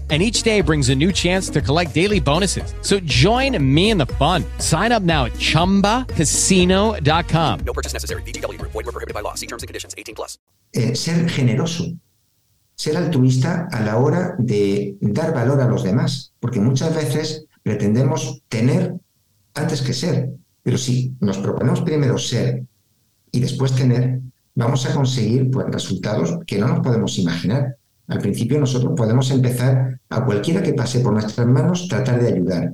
and each day brings a new chance to collect daily bonuses. So join me in the fun. Sign up now at ChumbaCasino.com. No purchase necessary. VGW. Void were prohibited by law. See terms and conditions. 18 plus. Eh, ser generoso, ser altruista a la hora de dar valor a los demás, porque muchas veces pretendemos tener antes que ser, pero si nos proponemos primero ser y después tener, vamos a conseguir pues, resultados que no nos podemos imaginar. Al principio nosotros podemos empezar a cualquiera que pase por nuestras manos, tratar de ayudar,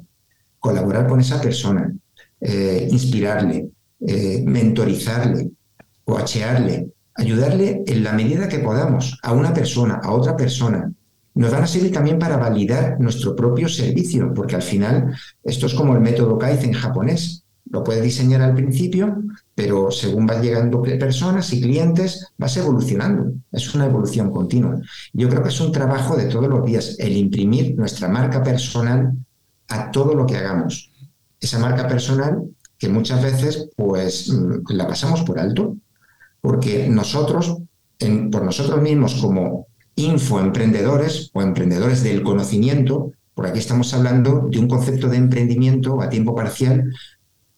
colaborar con esa persona, eh, inspirarle, eh, mentorizarle, coachearle, ayudarle en la medida que podamos a una persona, a otra persona. Nos van a servir también para validar nuestro propio servicio, porque al final esto es como el método Kaizen japonés. Lo puedes diseñar al principio, pero según van llegando personas y clientes, vas evolucionando. Es una evolución continua. Yo creo que es un trabajo de todos los días, el imprimir nuestra marca personal a todo lo que hagamos. Esa marca personal que muchas veces pues mm, la pasamos por alto, porque nosotros, por nosotros mismos como infoemprendedores o emprendedores del conocimiento, por aquí estamos hablando de un concepto de emprendimiento a tiempo parcial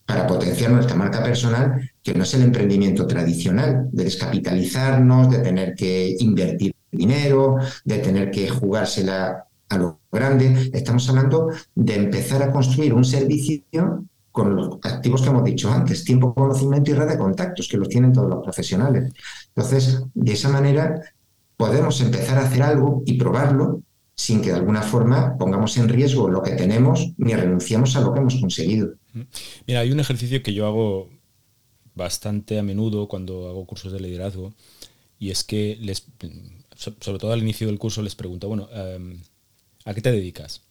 para potenciar nuestra marca personal, que no es el emprendimiento tradicional, de descapitalizarnos, de tener que invertir dinero, de tener que jugársela a lo grande. Estamos hablando de empezar a construir un servicio con los activos que hemos dicho antes, tiempo, conocimiento y red de contactos, que los tienen todos los profesionales. Entonces, de esa manera podemos empezar a hacer algo y probarlo sin que de alguna forma pongamos en riesgo lo que tenemos ni renunciamos a lo que hemos conseguido. Mira, hay un ejercicio que yo hago bastante a menudo cuando hago cursos de liderazgo y es que les, sobre todo al inicio del curso les pregunto, bueno, em, ¿a qué te dedicas?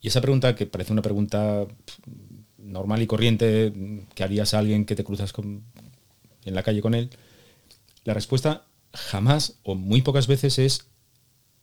Y esa pregunta, que parece una pregunta normal y corriente que harías a alguien que te cruzas con, en la calle con él, la respuesta jamás o muy pocas veces es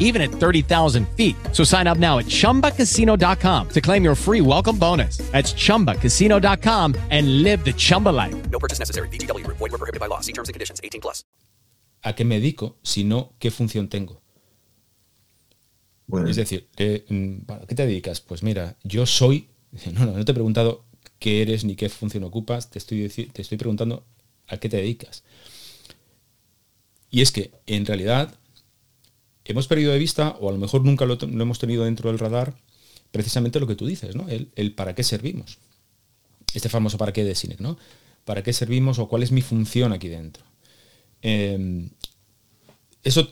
even at 30,000 feet. So sign up now at chumbacasino.com to claim your free welcome bonus. That's chumbacasino.com and live the Chumba life. No purchase necessary. VGW. Void were prohibited by law. See terms and conditions. 18 plus. ¿A qué me dedico? Sino qué función tengo. Bueno, Es decir, eh, mm, ¿a qué te dedicas? Pues mira, yo soy. No, no, no te he preguntado qué eres ni qué función ocupas, te estoy, te estoy preguntando a qué te dedicas. Y es que, en realidad, hemos perdido de vista, o a lo mejor nunca lo, hemos tenido dentro del radar, precisamente lo que tú dices, ¿no? El, para qué servimos. Este famoso para qué de Sinek, ¿no? ¿Para qué servimos o cuál es mi función aquí dentro? Eh, eso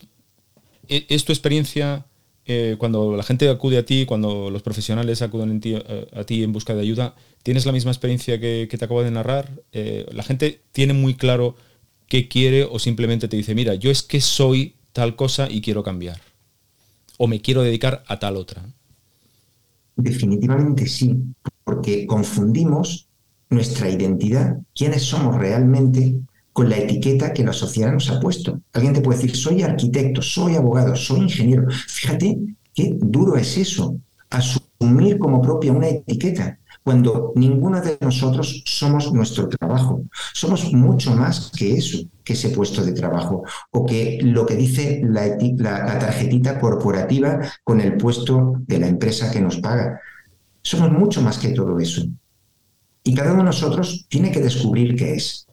¿e- ¿es tu experiencia eh, cuando la gente acude a ti, cuando los profesionales acuden eh, a, ti en busca de ayuda? ¿Tienes la misma experiencia que, que te acabo de narrar? Eh, ¿La gente tiene muy claro qué quiere o simplemente te dice, mira, yo es que soy tal cosa y quiero cambiar? ¿O me quiero dedicar a tal otra? Definitivamente sí, porque confundimos nuestra identidad, quiénes somos realmente, con la etiqueta que la sociedad nos ha puesto. Alguien te puede decir, soy arquitecto, soy abogado, soy ingeniero. Fíjate qué duro es eso, asumir como propia una etiqueta, cuando ninguno de nosotros somos nuestro trabajo. Somos mucho más que eso, que ese puesto de trabajo, o que lo que dice la, eti- la- la tarjetita corporativa con el puesto de la empresa que nos paga. Somos mucho más que todo eso. Y cada uno de nosotros tiene que descubrir qué es.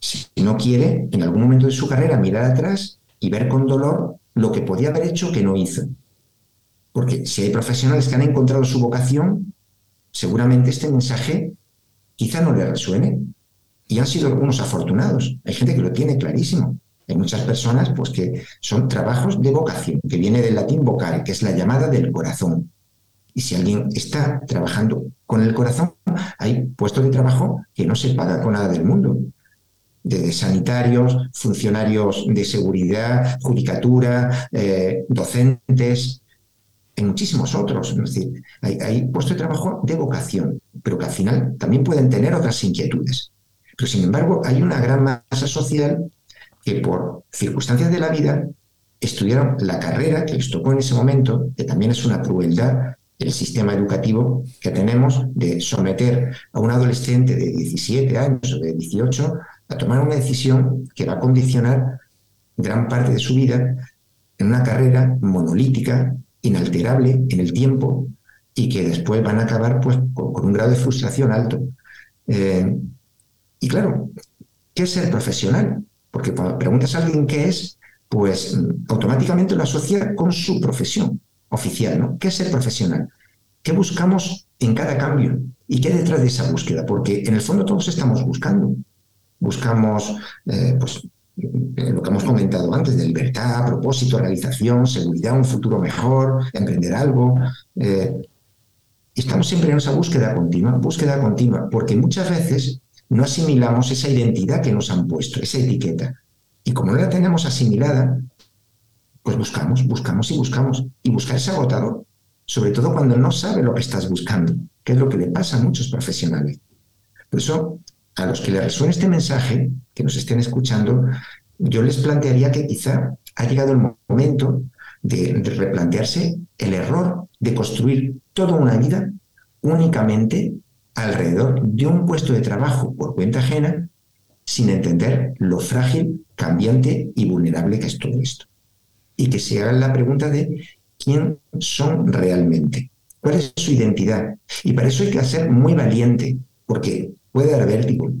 Si no quiere, en algún momento de su carrera, mirar atrás y ver con dolor lo que podía haber hecho que no hizo. Porque si hay profesionales que han encontrado su vocación, seguramente este mensaje quizá no le resuene. Y han sido algunos afortunados. Hay gente que lo tiene clarísimo. Hay muchas personas pues, que son trabajos de vocación, que viene del latín vocare, que es la llamada del corazón. Y si alguien está trabajando con el corazón, hay puestos de trabajo que no se paga con nada del mundo. De sanitarios, funcionarios de seguridad, judicatura, eh, docentes, en muchísimos otros. Es decir, hay, hay puestos de trabajo de vocación, pero que al final también pueden tener otras inquietudes. Pero sin embargo, hay una gran masa social que por circunstancias de la vida estudiaron la carrera que les tocó en ese momento, que también es una crueldad el sistema educativo que tenemos de someter a un adolescente de 17 años o de 18 a tomar una decisión que va a condicionar gran parte de su vida en una carrera monolítica, inalterable en el tiempo y que después van a acabar pues, con, un grado de frustración alto. Eh, y claro, ¿qué es ser profesional? Porque cuando preguntas a alguien qué es, pues automáticamente lo asocia con su profesión oficial, ¿no? ¿Qué es ser profesional? ¿Qué buscamos en cada cambio? ¿Y qué detrás de esa búsqueda? Porque en el fondo todos estamos buscando. Buscamos, eh, pues, lo que hemos comentado antes, de libertad, propósito, realización, seguridad, un futuro mejor, emprender algo. eh, estamos siempre en esa búsqueda continua, búsqueda continua, porque muchas veces no asimilamos esa identidad que nos han puesto, esa etiqueta. Y como no la tenemos asimilada, pues buscamos, buscamos y buscamos. Y buscar es agotador, sobre todo cuando no sabe lo que estás buscando, que es lo que le pasa a muchos profesionales. Por eso, a los que les resuene este mensaje, que nos estén escuchando, yo les plantearía que quizá ha llegado el momento de, de replantearse el error de construir toda una vida únicamente alrededor de un puesto de trabajo por cuenta ajena, sin entender lo frágil, cambiante y vulnerable que es todo esto. Y que se hagan la pregunta de quién son realmente, cuál es su identidad. Y para eso hay que ser muy valiente, porque puede dar vértigo,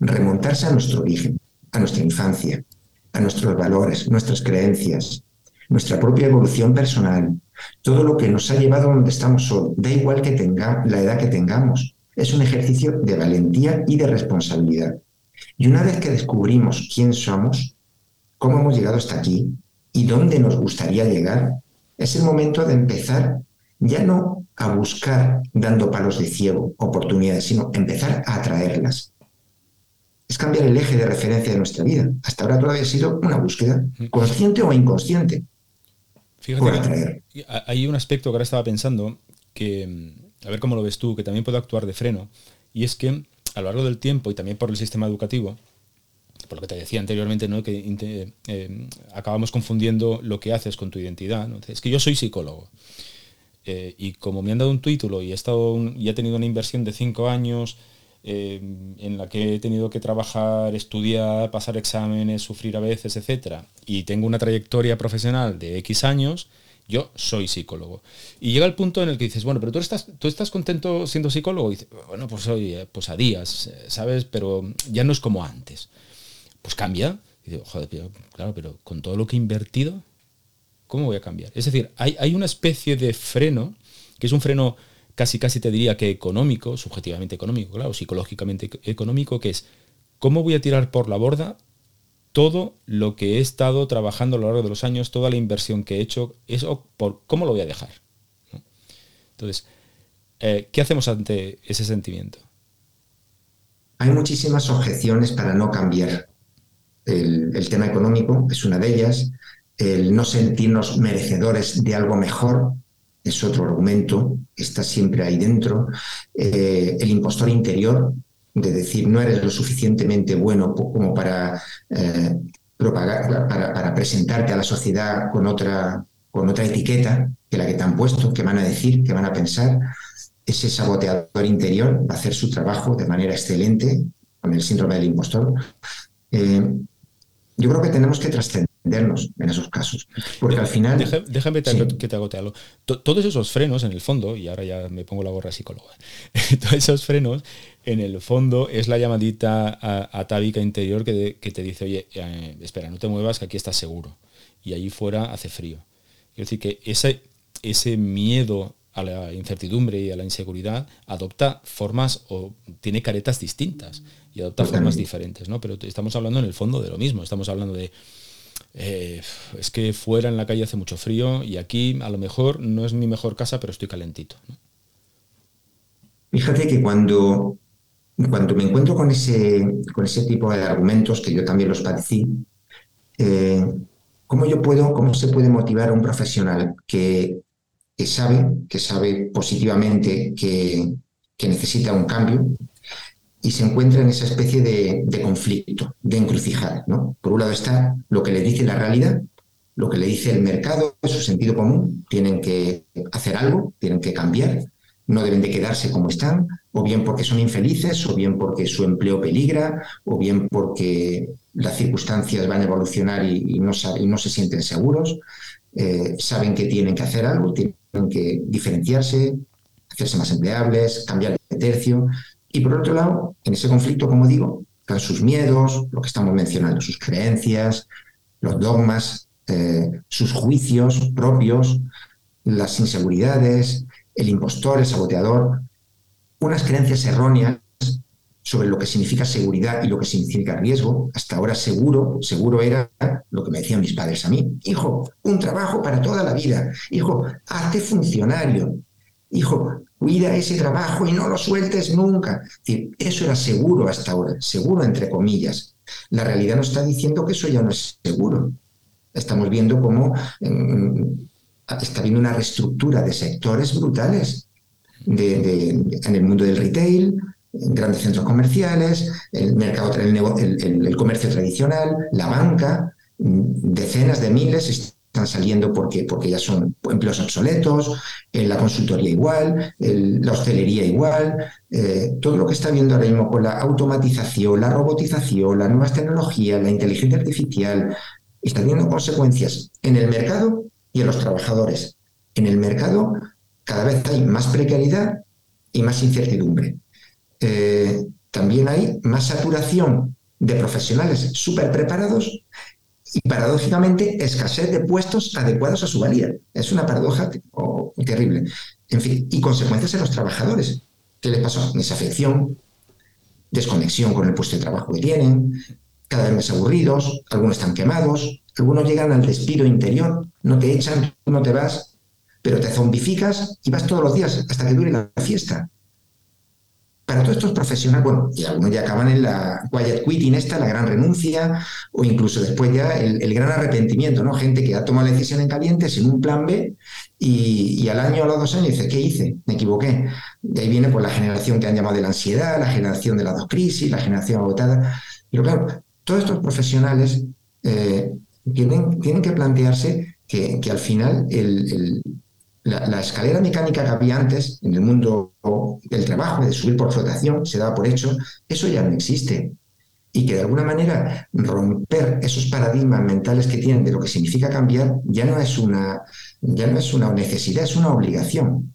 remontarse a nuestro origen, a nuestra infancia, a nuestros valores, nuestras creencias, nuestra propia evolución personal, todo lo que nos ha llevado a donde estamos hoy, da igual que tenga la edad que tengamos, es un ejercicio de valentía y de responsabilidad. Y una vez que descubrimos quién somos, cómo hemos llegado hasta aquí y dónde nos gustaría llegar, es el momento de empezar ya no a buscar dando palos de ciego oportunidades, sino empezar a atraerlas. Es cambiar el eje de referencia de nuestra vida. Hasta ahora todavía ha sido una búsqueda, consciente o inconsciente, Fíjate por que atraer. hay un aspecto que ahora estaba pensando que, mm, a ver cómo lo ves tú, que también puede actuar de freno, y es que a lo largo del tiempo y también por el sistema educativo, por lo que te decía anteriormente, ¿no? que eh, acabamos confundiendo lo que haces con tu identidad. ¿no? Es que yo soy psicólogo. Eh, y como me han dado un título y he, estado y he tenido una inversión de cinco años eh, en la que he tenido que trabajar, estudiar, pasar exámenes, sufrir a veces, etcétera, y tengo una trayectoria profesional de X años, yo soy psicólogo. Y llega el punto en el que dices, bueno, pero tú estás, tú estás contento siendo psicólogo. Y dices, bueno, pues soy, pues a días, ¿sabes? Pero ya no es como antes. Pues cambia. Y digo, joder, claro, pero con todo lo que he invertido, ¿cómo voy a cambiar? Es decir, hay, una especie de freno, que es un freno casi casi te diría que económico, subjetivamente económico, claro, psicológicamente ec- económico, que es, ¿cómo voy a tirar por la borda todo lo que he estado trabajando a lo largo de los años, toda la inversión que he hecho, eso por cómo lo voy a dejar. Entonces, eh, ¿qué hacemos ante ese sentimiento? Hay muchísimas objeciones para no cambiar. El, tema económico es una de ellas. El no sentirnos merecedores de algo mejor es otro argumento. Está siempre ahí dentro. Eh, el impostor interior, de decir no eres lo suficientemente bueno como para, eh, propagar, para, presentarte a la sociedad con otra, con otra etiqueta que la que te han puesto, que van a decir, que van a pensar. Ese saboteador interior va a hacer su trabajo de manera excelente con el síndrome del impostor. Eh, yo creo que tenemos que trascendernos en esos casos. Porque al final. Déjame, déjame sí. que te agote algo. Todos esos frenos, en el fondo, y ahora ya me pongo la gorra psicóloga, todos esos frenos, en el fondo, es la llamadita atávica interior que, de, que te dice, oye, eh, espera, no te muevas, que aquí estás seguro. Y allí fuera hace frío. Quiero decir que ese, ese miedo a la incertidumbre y a la inseguridad adopta formas o tiene caretas distintas y adopta formas diferentes, ¿no? Pero estamos hablando en el fondo de lo mismo, estamos hablando de eh, es que fuera en la calle hace mucho frío y aquí a lo mejor no es mi mejor casa, pero estoy calentito. ¿no? Fíjate que cuando, cuando me encuentro con ese, con ese tipo de argumentos, que yo también los padecí, eh, ¿cómo yo puedo, cómo se puede motivar a un profesional que, que sabe, que sabe positivamente que, que necesita un cambio, y se encuentra en esa especie de, conflicto, de encrucijada. ¿no? Por un lado está lo que le dice la realidad, lo que le dice el mercado, su sentido común, tienen que hacer algo, tienen que cambiar, no deben de quedarse como están, o bien porque son infelices, o bien porque su empleo peligra, o bien porque las circunstancias van a evolucionar y, y, no, y no, se sienten seguros, eh, saben que tienen que hacer algo, tienen que diferenciarse, hacerse más empleables, cambiar de tercio, y por otro lado, en ese conflicto, como digo, están sus miedos, lo que estamos mencionando, sus creencias, los dogmas, eh, sus juicios propios, las inseguridades, el impostor, el saboteador, unas creencias erróneas sobre lo que significa seguridad y lo que significa riesgo. Hasta ahora seguro, seguro era lo que me decían mis padres a mí. Hijo, un trabajo para toda la vida. Hijo, hazte funcionario. Hijo, cuida ese trabajo y no lo sueltes nunca. Eso era seguro hasta ahora, seguro entre comillas. La realidad nos está diciendo que eso ya no es seguro. Estamos viendo cómo está habiendo una reestructura de sectores brutales en el mundo del retail, en grandes centros comerciales, el mercado, el comercio tradicional, la banca, decenas de miles están saliendo porque, porque ya son empleos obsoletos, en la consultoría igual, la hostelería igual, eh, todo lo que está viendo ahora mismo con la automatización, la robotización, las nuevas tecnologías, la inteligencia artificial, está teniendo consecuencias en el mercado y en los trabajadores. En el mercado cada vez hay más precariedad y más incertidumbre. Eh, también hay más saturación de profesionales súper preparados y paradójicamente escasez de puestos adecuados a su valía. Es una paradoja terrible. En fin, y consecuencias en los trabajadores. ¿Qué les pasó? Desafección, desconexión con el puesto de trabajo que tienen, cada vez más aburridos, algunos están quemados, algunos llegan al despido interior, no te echan, no te vas, pero te zombificas y vas todos los días hasta que dure la fiesta para todos estos profesionales, bueno, y algunos ya acaban en la quiet quitting esta, la gran renuncia, o incluso después ya el, gran arrepentimiento, ¿no? Gente que ha tomado la decisión en caliente sin un plan B y, al año o a los dos años dice, ¿qué hice? Me equivoqué. De ahí viene pues la generación que han llamado de la ansiedad, la generación de las dos crisis, la generación agotada. Pero claro, todos estos profesionales eh, tienen, tienen que plantearse que, al final el la, escalera mecánica que había antes en el mundo del trabajo, de subir por flotación, se daba por hecho, eso ya no existe. Y que de alguna manera romper esos paradigmas mentales que tienen de lo que significa cambiar ya no es una, ya no es una necesidad, es una obligación.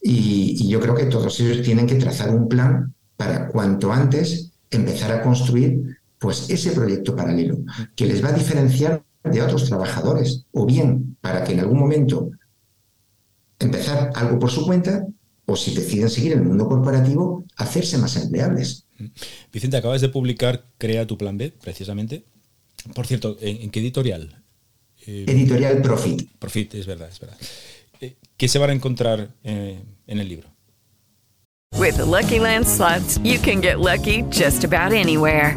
Y, y yo creo que todos ellos tienen que trazar un plan para cuanto antes empezar a construir pues ese proyecto paralelo que les va a diferenciar de otros trabajadores o bien para que en algún momento empezar algo por su cuenta o si deciden seguir en el mundo corporativo, hacerse más empleables. Vicente, acabas de publicar Crea tu plan B, precisamente. Por cierto, ¿en, en qué editorial? Eh, Editorial Profit. Profit, es verdad, es verdad. Eh, ¿Qué se van a encontrar eh, en el libro? With the Lucky Land slots, you can get lucky just about anywhere.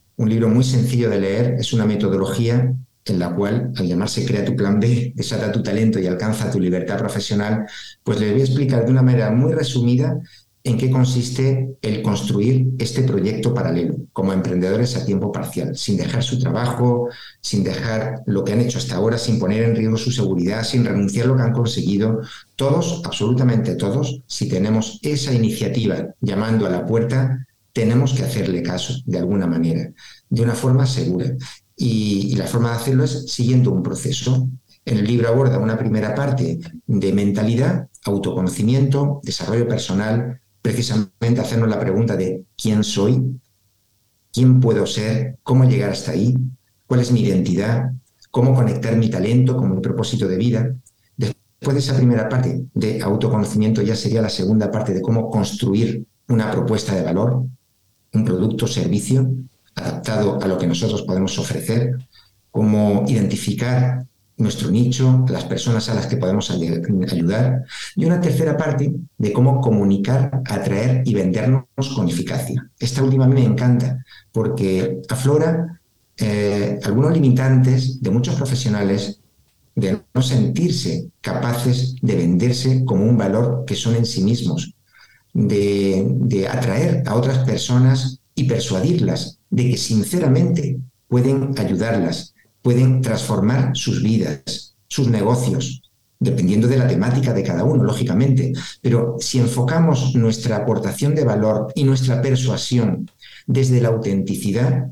un libro muy sencillo de leer, es una metodología en la cual, al llamarse Crea tu plan B, desata tu talento y alcanza tu libertad profesional, pues les voy a explicar de una manera muy resumida en qué consiste el construir este proyecto paralelo como emprendedores a tiempo parcial, sin dejar su trabajo, sin dejar lo que han hecho hasta ahora, sin poner en riesgo su seguridad, sin renunciar a lo que han conseguido. Todos, absolutamente todos, si tenemos esa iniciativa llamando a la puerta, tenemos que hacerle caso de alguna manera, de una forma segura. Y, la forma de hacerlo es siguiendo un proceso. En el libro aborda una primera parte de mentalidad, autoconocimiento, desarrollo personal, precisamente hacernos la pregunta de quién soy, quién puedo ser, cómo llegar hasta ahí, cuál es mi identidad, cómo conectar mi talento con mi propósito de vida. Después de esa primera parte de autoconocimiento ya sería la segunda parte de cómo construir una propuesta de valor, un producto o servicio adaptado a lo que nosotros podemos ofrecer, cómo identificar nuestro nicho, las personas a las que podemos ayudar, y una tercera parte de cómo comunicar, atraer y vendernos con eficacia. Esta última a mí me encanta porque aflora eh, algunos limitantes de muchos profesionales de no sentirse capaces de venderse como un valor que son en sí mismos, de, atraer a otras personas y persuadirlas de que sinceramente pueden ayudarlas, pueden transformar sus vidas, sus negocios, dependiendo de la temática de cada uno, lógicamente. Pero si enfocamos nuestra aportación de valor y nuestra persuasión desde la autenticidad,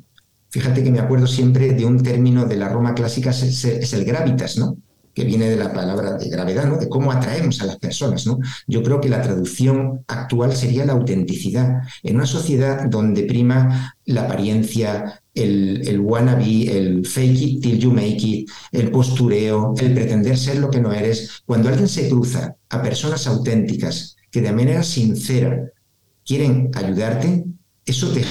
fíjate que me acuerdo siempre de un término de la Roma clásica, es el gravitas, ¿no? Que viene de la palabra de gravedad, ¿no? de cómo atraemos a las personas. ¿no? Yo creo que la traducción actual sería la autenticidad. En una sociedad donde prima la apariencia, el, wannabe, el fake it till you make it, el postureo, el pretender ser lo que no eres, cuando alguien se cruza a personas auténticas que de manera sincera quieren ayudarte, eso te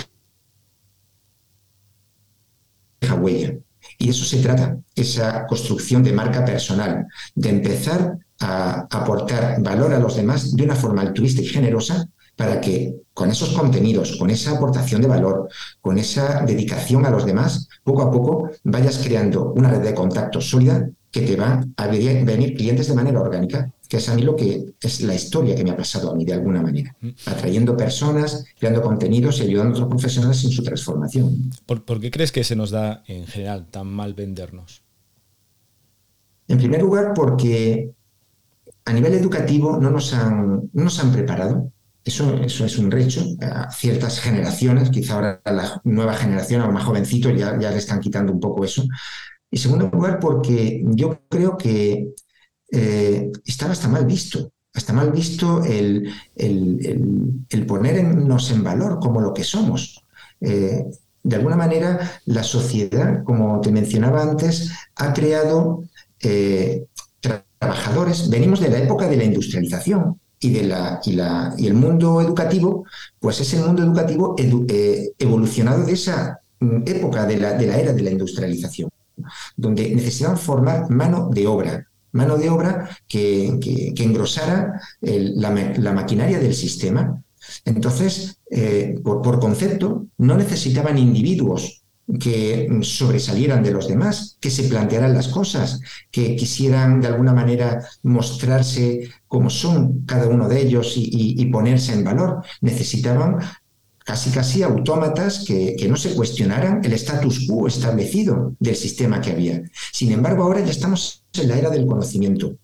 deja huella. Y eso se trata, esa construcción de marca personal, de empezar a aportar valor a los demás de una forma altruista y generosa para que con esos contenidos, con esa aportación de valor, con esa dedicación a los demás, poco a poco vayas creando una red de contactos sólida que te va a venir clientes de manera orgánica, que es a mí lo que es la historia que me ha pasado a mí de alguna manera, atrayendo personas, creando contenidos y ayudando a otros profesionales en su transformación. ¿Por, ¿Por, qué crees que se nos da en general tan mal vendernos? En primer lugar, porque a nivel educativo no nos han, no nos han preparado. Eso, eso es un recho. A ciertas generaciones, quizá ahora la nueva generación, a los más jovencitos, ya, ya le están quitando un poco eso. Y en segundo lugar, porque yo creo que eh, estaba hasta mal visto. Hasta mal visto el, el, el, ponernos en valor como lo que somos. Eh, de alguna manera, la sociedad, como te mencionaba antes, ha creado eh, trabajadores. Venimos de la época de la industrialización y, de la, y, la, y el mundo educativo, pues es el mundo educativo edu, eh, evolucionado de esa mm, época de la, de la era de la industrialización donde necesitaban formar mano de obra, mano de obra que, que, engrosara la, la, maquinaria del sistema. Entonces, eh, por, concepto, no necesitaban individuos que sobresalieran de los demás, que se plantearan las cosas, que quisieran de alguna manera mostrarse como son cada uno de ellos y ponerse en valor. Necesitaban casi casi autómatas que, que no se cuestionaran el status quo establecido del sistema que había. Sin embargo, ahora ya estamos en la era del conocimiento.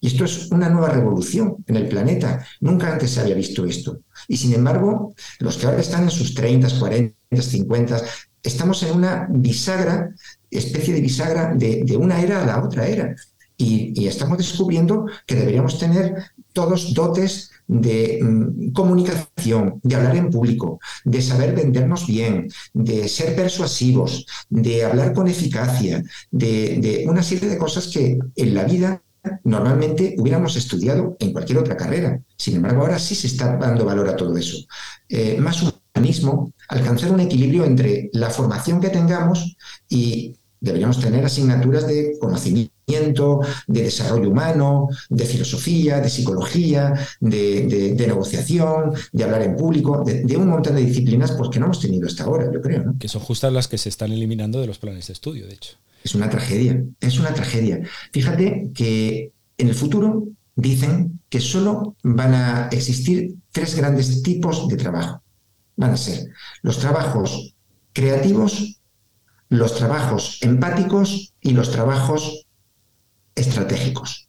Y esto es una nueva revolución en el planeta. Nunca antes se había visto esto. Y sin embargo, los que ahora están en sus 30, 40, 50, estamos en una bisagra, especie de bisagra de, de una era a la otra era. Y, y estamos descubriendo que deberíamos tener todos dotes de mm, comunicación, de hablar en público, de saber vendernos bien, de ser persuasivos, de hablar con eficacia, de, una serie de cosas que en la vida normalmente hubiéramos estudiado en cualquier otra carrera. Sin embargo, ahora sí se está dando valor a todo eso. Eh, más humanismo, alcanzar un equilibrio entre la formación que tengamos y deberíamos tener asignaturas de conocimiento, de desarrollo humano, de filosofía, de psicología, de, de- de negociación, de hablar en público, de, de un montón de disciplinas pues, que no hemos tenido hasta ahora, yo creo. ¿no? Que son justas las que se están eliminando de los planes de estudio, de hecho. Es una tragedia, es una tragedia. Fíjate que en el futuro dicen que solo van a existir tres grandes tipos de trabajo. Van a ser los trabajos creativos, los trabajos empáticos y los trabajos estratégicos.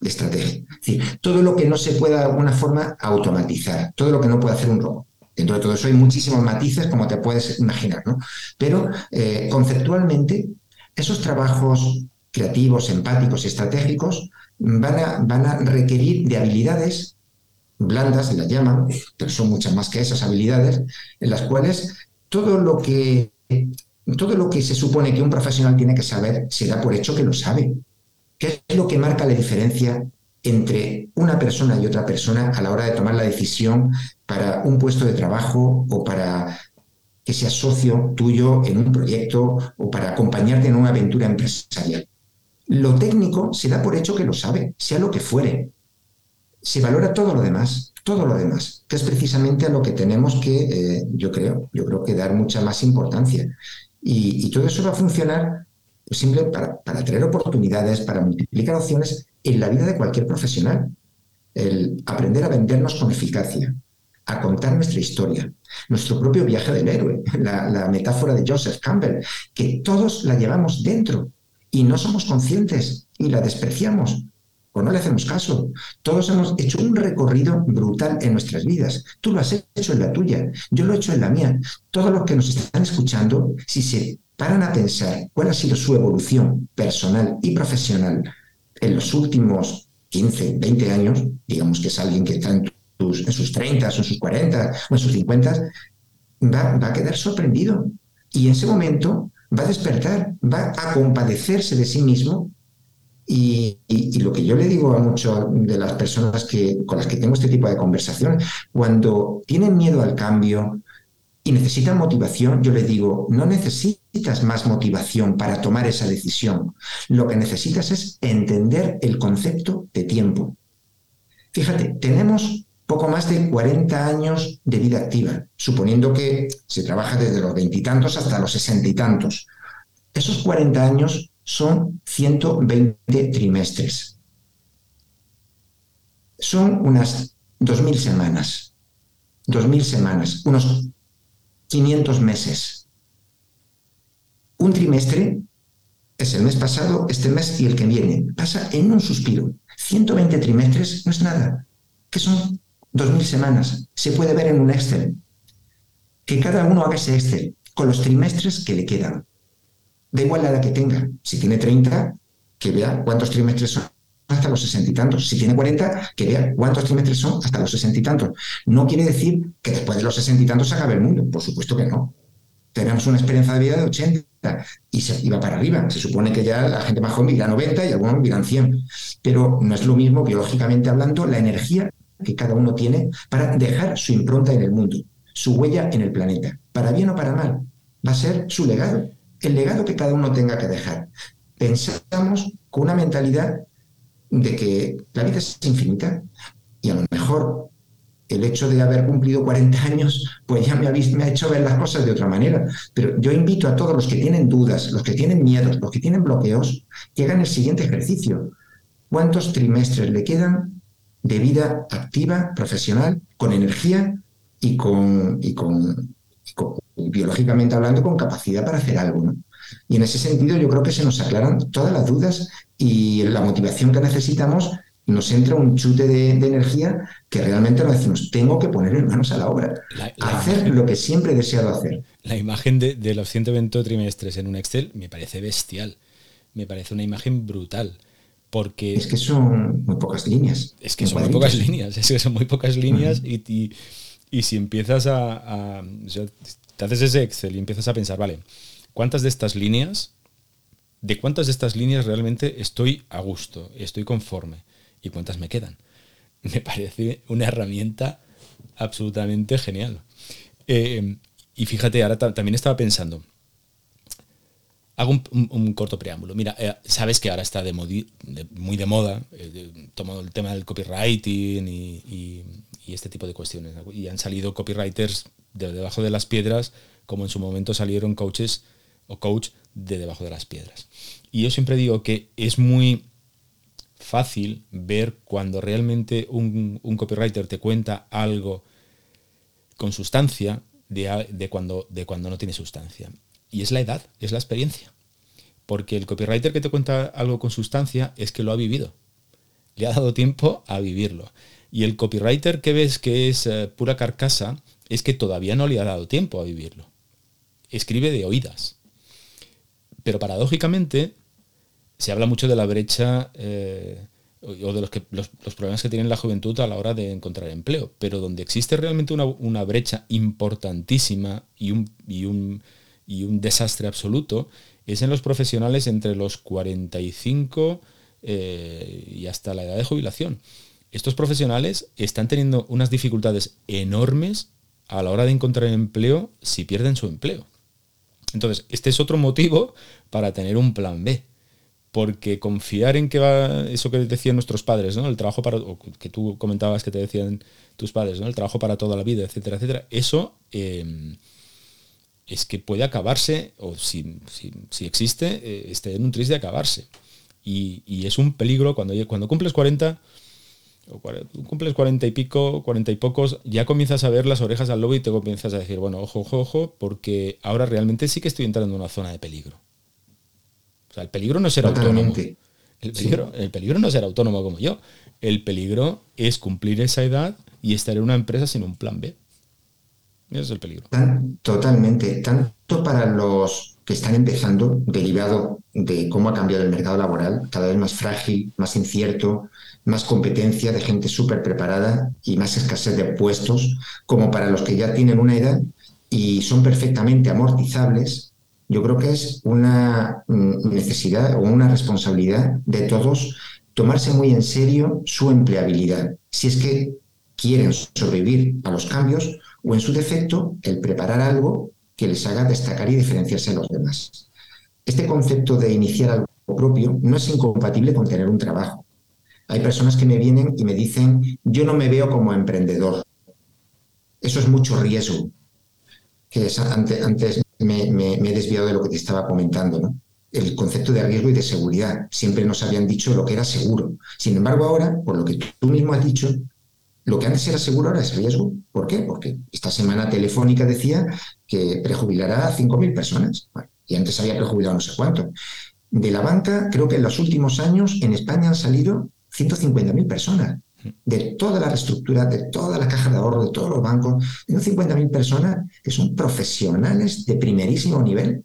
De estrategia. Es decir, todo lo que no se pueda de alguna forma automatizar, todo lo que no puede hacer un robot. Dentro de todo eso hay muchísimos matices, como te puedes imaginar, ¿no? Pero eh, conceptualmente, esos trabajos creativos, empáticos y estratégicos van a, van a requerir de habilidades blandas, las llaman, pero son muchas más que esas habilidades, en las cuales todo lo que, todo lo que se supone que un profesional tiene que saber se da por hecho que lo sabe. ¿Qué es lo que marca la diferencia entre una persona y otra persona a la hora de tomar la decisión para un puesto de trabajo o para que sea socio tuyo en un proyecto o para acompañarte en una aventura empresarial? Lo técnico se da por hecho que lo sabe, sea lo que fuere. Se valora todo lo demás, todo lo demás, que es precisamente a lo que tenemos que, eh, yo creo, yo creo que dar mucha más importancia. Y, todo eso va a funcionar simple para, para traer oportunidades, para multiplicar opciones en la vida de cualquier profesional. El aprender a vendernos con eficacia, a contar nuestra historia, nuestro propio viaje del héroe, la metáfora de Joseph Campbell, que todos la llevamos dentro y no somos conscientes y la despreciamos o no le hacemos caso. Todos hemos hecho un recorrido brutal en nuestras vidas. Tú lo has hecho en la tuya, yo lo he hecho en la mía. Todos los que nos están escuchando, si se paran a pensar cuál ha sido su evolución personal y profesional en los últimos 15, 20 años, digamos que es alguien que está en, sus 30 o en sus 40 o en sus 50, va, va a quedar sorprendido. Y en ese momento va a despertar, va a compadecerse de sí mismo. Y, lo que yo le digo a muchas de las personas que, con las que tengo este tipo de conversación, cuando tienen miedo al cambio y necesitan motivación, yo les digo, no necesitas más motivación para tomar esa decisión. Lo que necesitas es entender el concepto de tiempo. Fíjate, tenemos poco más de 40 años de vida activa, suponiendo que se trabaja desde los veintitantos hasta los sesenta y tantos. Esos 40 años son 120 trimestres. Son unas 2.000 semanas. 2.000 semanas, unos 500 meses. Un trimestre es el mes pasado, este mes y el que viene. Pasa en un suspiro. 120 trimestres no es nada. que son 2.000 semanas? Se puede ver en un Excel. Que cada uno haga ese Excel con los trimestres que le quedan. Da igual la edad que tenga. Si tiene 30, que vea cuántos trimestres son hasta los sesenta y tantos. Si tiene 40, que vea cuántos trimestres son hasta los sesenta y tantos. No quiere decir que después de los sesenta y tantos se acabe el mundo. Por supuesto que no. Tenemos una esperanza de vida de 80 y se iba para arriba. Se supone que ya la gente más joven vivirá 90 y algunos vivirán 100. Pero no es lo mismo, biológicamente hablando, la energía que cada uno tiene para dejar su impronta en el mundo, su huella en el planeta, para bien o para mal. Va a ser su legado, el legado que cada uno tenga que dejar. Pensamos con una mentalidad de que la vida es infinita y a lo mejor el hecho de haber cumplido 40 años, pues ya me ha, me ha hecho ver las cosas de otra manera. Pero yo invito a todos los que tienen dudas, los que tienen miedos, los que tienen bloqueos, que hagan el siguiente ejercicio. ¿Cuántos trimestres le quedan de vida activa, profesional, con energía y con, y con, biológicamente hablando, con capacidad para hacer algo? Y en ese sentido yo creo que se nos aclaran todas las dudas y la motivación que necesitamos nos entra un chute de, energía que realmente nos decimos, tengo que poner manos a la obra, hacer lo que siempre he deseado hacer. La imagen de, los 120 trimestres en un Excel me parece bestial, me parece una imagen brutal. Porque es que son muy pocas líneas. Es que son muy pocas líneas, es que son muy pocas líneas y, y, si empiezas a, te haces ese Excel y empiezas a pensar, vale, ¿cuántas de estas líneas, de cuántas de estas líneas realmente estoy a gusto, estoy conforme? ¿Y cuántas me quedan? Me parece una herramienta absolutamente genial. Eh, y fíjate, ahora también estaba pensando, hago un, corto preámbulo. Mira, eh, sabes que ahora está de muy de moda, eh, el tema del copywriting y, este tipo de cuestiones. Y han salido copywriters de debajo de las piedras, como en su momento salieron coaches o coach de debajo de las piedras. Y yo siempre digo que es muy fácil ver cuando realmente un, copywriter te cuenta algo con sustancia de, cuando, de cuando no tiene sustancia. Y es la edad, es la experiencia. Porque el copywriter que te cuenta algo con sustancia es que lo ha vivido. Le ha dado tiempo a vivirlo. Y el copywriter que ves que es eh, pura carcasa es que todavía no le ha dado tiempo a vivirlo. Escribe de oídas. Pero paradójicamente, se habla mucho de la brecha eh, o de los, problemas que tiene la juventud a la hora de encontrar empleo, pero donde existe realmente una, brecha importantísima y un, desastre absoluto es en los profesionales entre los 45 eh, y hasta la edad de jubilación. Estos profesionales están teniendo unas dificultades enormes a la hora de encontrar empleo si pierden su empleo. Entonces, este es otro motivo para tener un plan B porque confiar en que va eso que decían nuestros padres, ¿no? El trabajo para, que tú comentabas que te decían tus padres, ¿no? El trabajo para toda la vida, etcétera, etcétera. Eso em, es que puede acabarse, o si, si, existe, eh, esté en un tris de acabarse. Y, es un peligro cuando, cuando cumples 40, o cumples 40 y pico, 40 y pocos, ya comienzas a ver las orejas al lobo y te comienzas a decir, bueno, ojo, ojo, ojo, porque ahora realmente sí que estoy entrando en una zona de peligro. O sea, el peligro no es ser autónomo. El peligro, el peligro no es ser autónomo como yo. El peligro es cumplir esa edad y estar en una empresa sin un plan B. Ese es el peligro. totalmente. Tanto para los que están empezando, derivado de cómo ha cambiado el mercado laboral, cada vez más frágil, más incierto, más competencia de gente súper preparada y más escasez de puestos, como para los que ya tienen una edad y son perfectamente amortizables yo creo que es una mm, necesidad o una responsabilidad de todos tomarse muy en serio su empleabilidad, si es que quieren sobrevivir a los cambios o en su defecto el preparar algo que les haga destacar y diferenciarse a los demás. Este concepto de iniciar algo propio no es incompatible con tener un trabajo. Hay personas que me vienen y me dicen, yo no me veo como emprendedor. Eso es mucho riesgo. Que antes, antes me, he desviado de lo que te estaba comentando, ¿no? El concepto de riesgo y de seguridad. Siempre nos habían dicho lo que era seguro. Sin embargo, ahora, por lo que tú mismo has dicho, lo que antes era seguro ahora es riesgo. ¿Por qué? Porque esta semana Telefónica decía que prejubilará a 5.000 personas. y antes había prejubilado no sé cuánto. De la banca, creo que en los últimos años en España han salido 150.000 personas de toda la reestructura, de toda la caja de ahorro, de todos los bancos, de 50.000 personas que son profesionales de primerísimo nivel,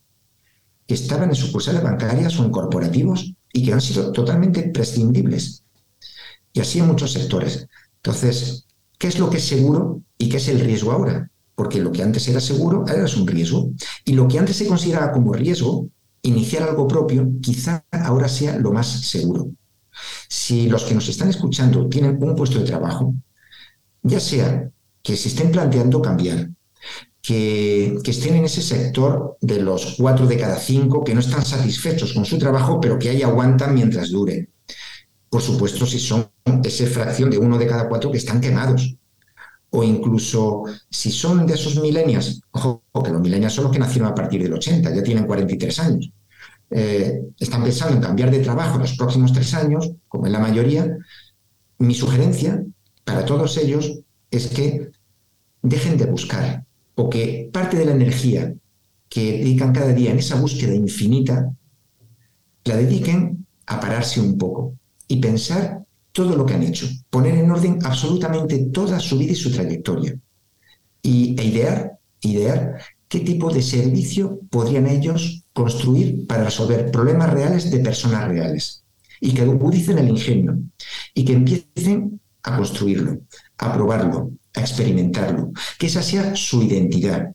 que estaban en sucursales bancarias o en corporativos y que han sido totalmente prescindibles. Y así en muchos sectores. Entonces, ¿qué es lo que es seguro y qué es el riesgo ahora? Porque lo que antes era seguro ahora es un riesgo. Y lo que antes se consideraba como riesgo, iniciar algo propio, quizá ahora sea lo más seguro. Si los que nos están escuchando tienen un puesto de trabajo, ya sea que se estén planteando cambiar, que, estén en ese sector de los cuatro de cada cinco que no están satisfechos con su trabajo, pero que ahí aguantan mientras dure. Por supuesto, si son esa fracción de uno de cada cuatro que están quemados, o incluso si son de esos milenios, ojo, que los milenios son los que nacieron a partir del 80, ya tienen 43 años, eh, están pensando en cambiar de trabajo en los próximos tres años, como es la mayoría, mi sugerencia para todos ellos es que dejen de buscar o que parte de la energía que dedican cada día en esa búsqueda infinita, la dediquen a pararse un poco y pensar todo lo que han hecho, poner en orden absolutamente toda su vida y su trayectoria. Y, e idear, idear qué tipo de servicio podrían ellos construir para resolver problemas reales de personas reales. Y que agudicen el ingenio. Y que empiecen a construirlo, a probarlo, a experimentarlo, que esa sea su identidad,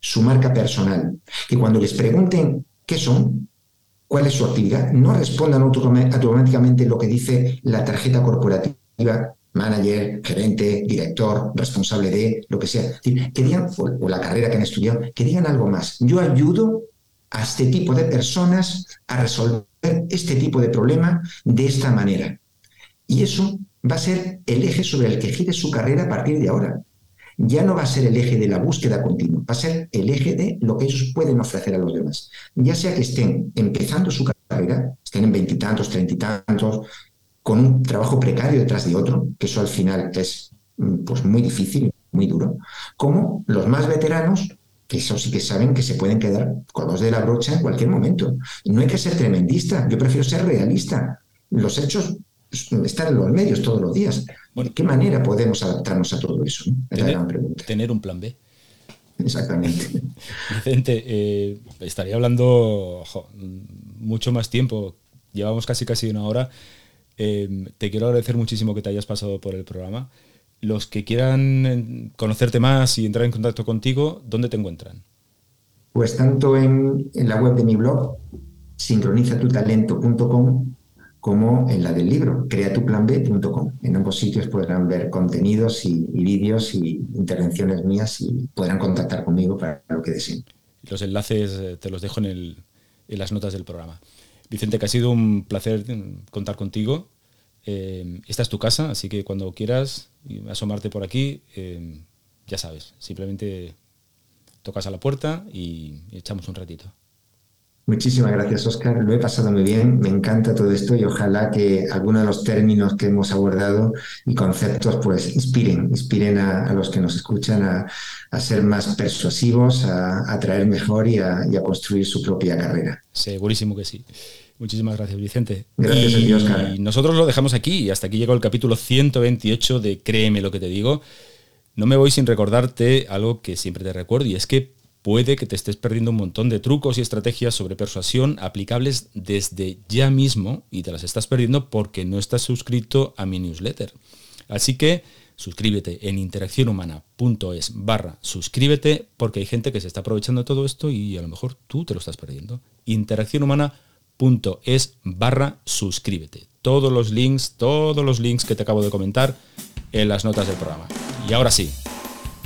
su marca personal, que cuando les pregunten qué son, cuál es su actividad, no respondan automáticamente lo que dice la tarjeta corporativa, manager, gerente, director, responsable de, lo que sea, que digan, o la carrera que han estudiado, que digan algo más. Yo ayudo a este tipo de personas a resolver este tipo de problema de esta manera. Y eso va a ser el eje sobre el que gire su carrera a partir de ahora. Ya no va a ser el eje de la búsqueda continua, va a ser el eje de lo que ellos pueden ofrecer a los demás. Ya sea que estén empezando su carrera, estén en veintitantos, treinta y tantos, con un trabajo precario detrás de otro, que eso al final es mm, pues, muy difícil, muy duro, como los más veteranos que eso sí que saben que se pueden quedar con los de la brocha en cualquier momento. No hay que ser tremendista, yo prefiero ser realista. Los hechos están en los medios todos los días. ¿De qué manera podemos adaptarnos a todo eso? Es tener, la gran pregunta. Tener un plan B. Exactamente. Vicente, eh, estaría hablando mucho más tiempo. Llevamos casi casi una hora. Eh, te quiero agradecer muchísimo que te hayas pasado por el programa. Los que quieran eh, conocerte más y entrar en contacto contigo, ¿dónde te encuentran? Pues tanto en, la web de mi blog, sincronizatutalento.com, como en la del libro, creatuplanb.com. En ambos sitios podrán ver contenidos y, vídeos y intervenciones mías y podrán contactar conmigo para lo que deseen. Los enlaces eh, te los dejo en, en las notas del programa. Vicente, que ha sido un placer mm, contar contigo. Eh, esta es tu casa, así que cuando quieras asomarte por aquí, eh, ya sabes, simplemente tocas a la puerta y echamos un ratito. Muchísimas gracias, Oscar. Lo he pasado muy bien. Me encanta todo esto y ojalá que algunos de los términos que hemos abordado y conceptos pues inspiren, inspiren a, los que nos escuchan a, ser más persuasivos, a atraer mejor y a construir su propia carrera. Segurísimo que sí. Muchísimas gracias, Vicente. Gracias y, a Y nosotros lo dejamos aquí y hasta aquí llegó el capítulo 128 de Créeme lo que te digo. No me voy sin recordarte algo que siempre te recuerdo y es que puede que te estés perdiendo un montón de trucos y estrategias sobre persuasión aplicables desde ya mismo y te las estás perdiendo porque no estás suscrito a mi newsletter. Así que suscríbete en interaccionhumana.es barra suscríbete porque hay gente que se está aprovechando de todo esto y a lo mejor tú te lo estás perdiendo. Interaccionhumana.es es barra suscríbete. Todos los links, todos los links que te acabo de comentar en las notas del programa. Y ahora sí,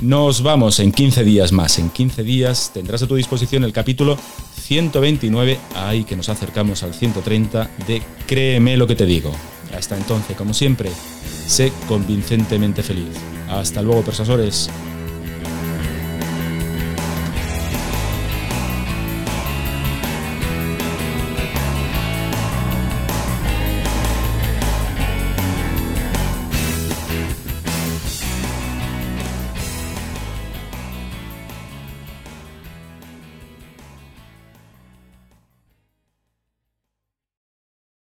nos vamos en 15 días más. En 15 días tendrás a tu disposición el capítulo 129, ahí que nos acercamos al 130 de Créeme lo que te digo. Hasta entonces, como siempre, sé convincentemente feliz. Hasta luego, persuasores.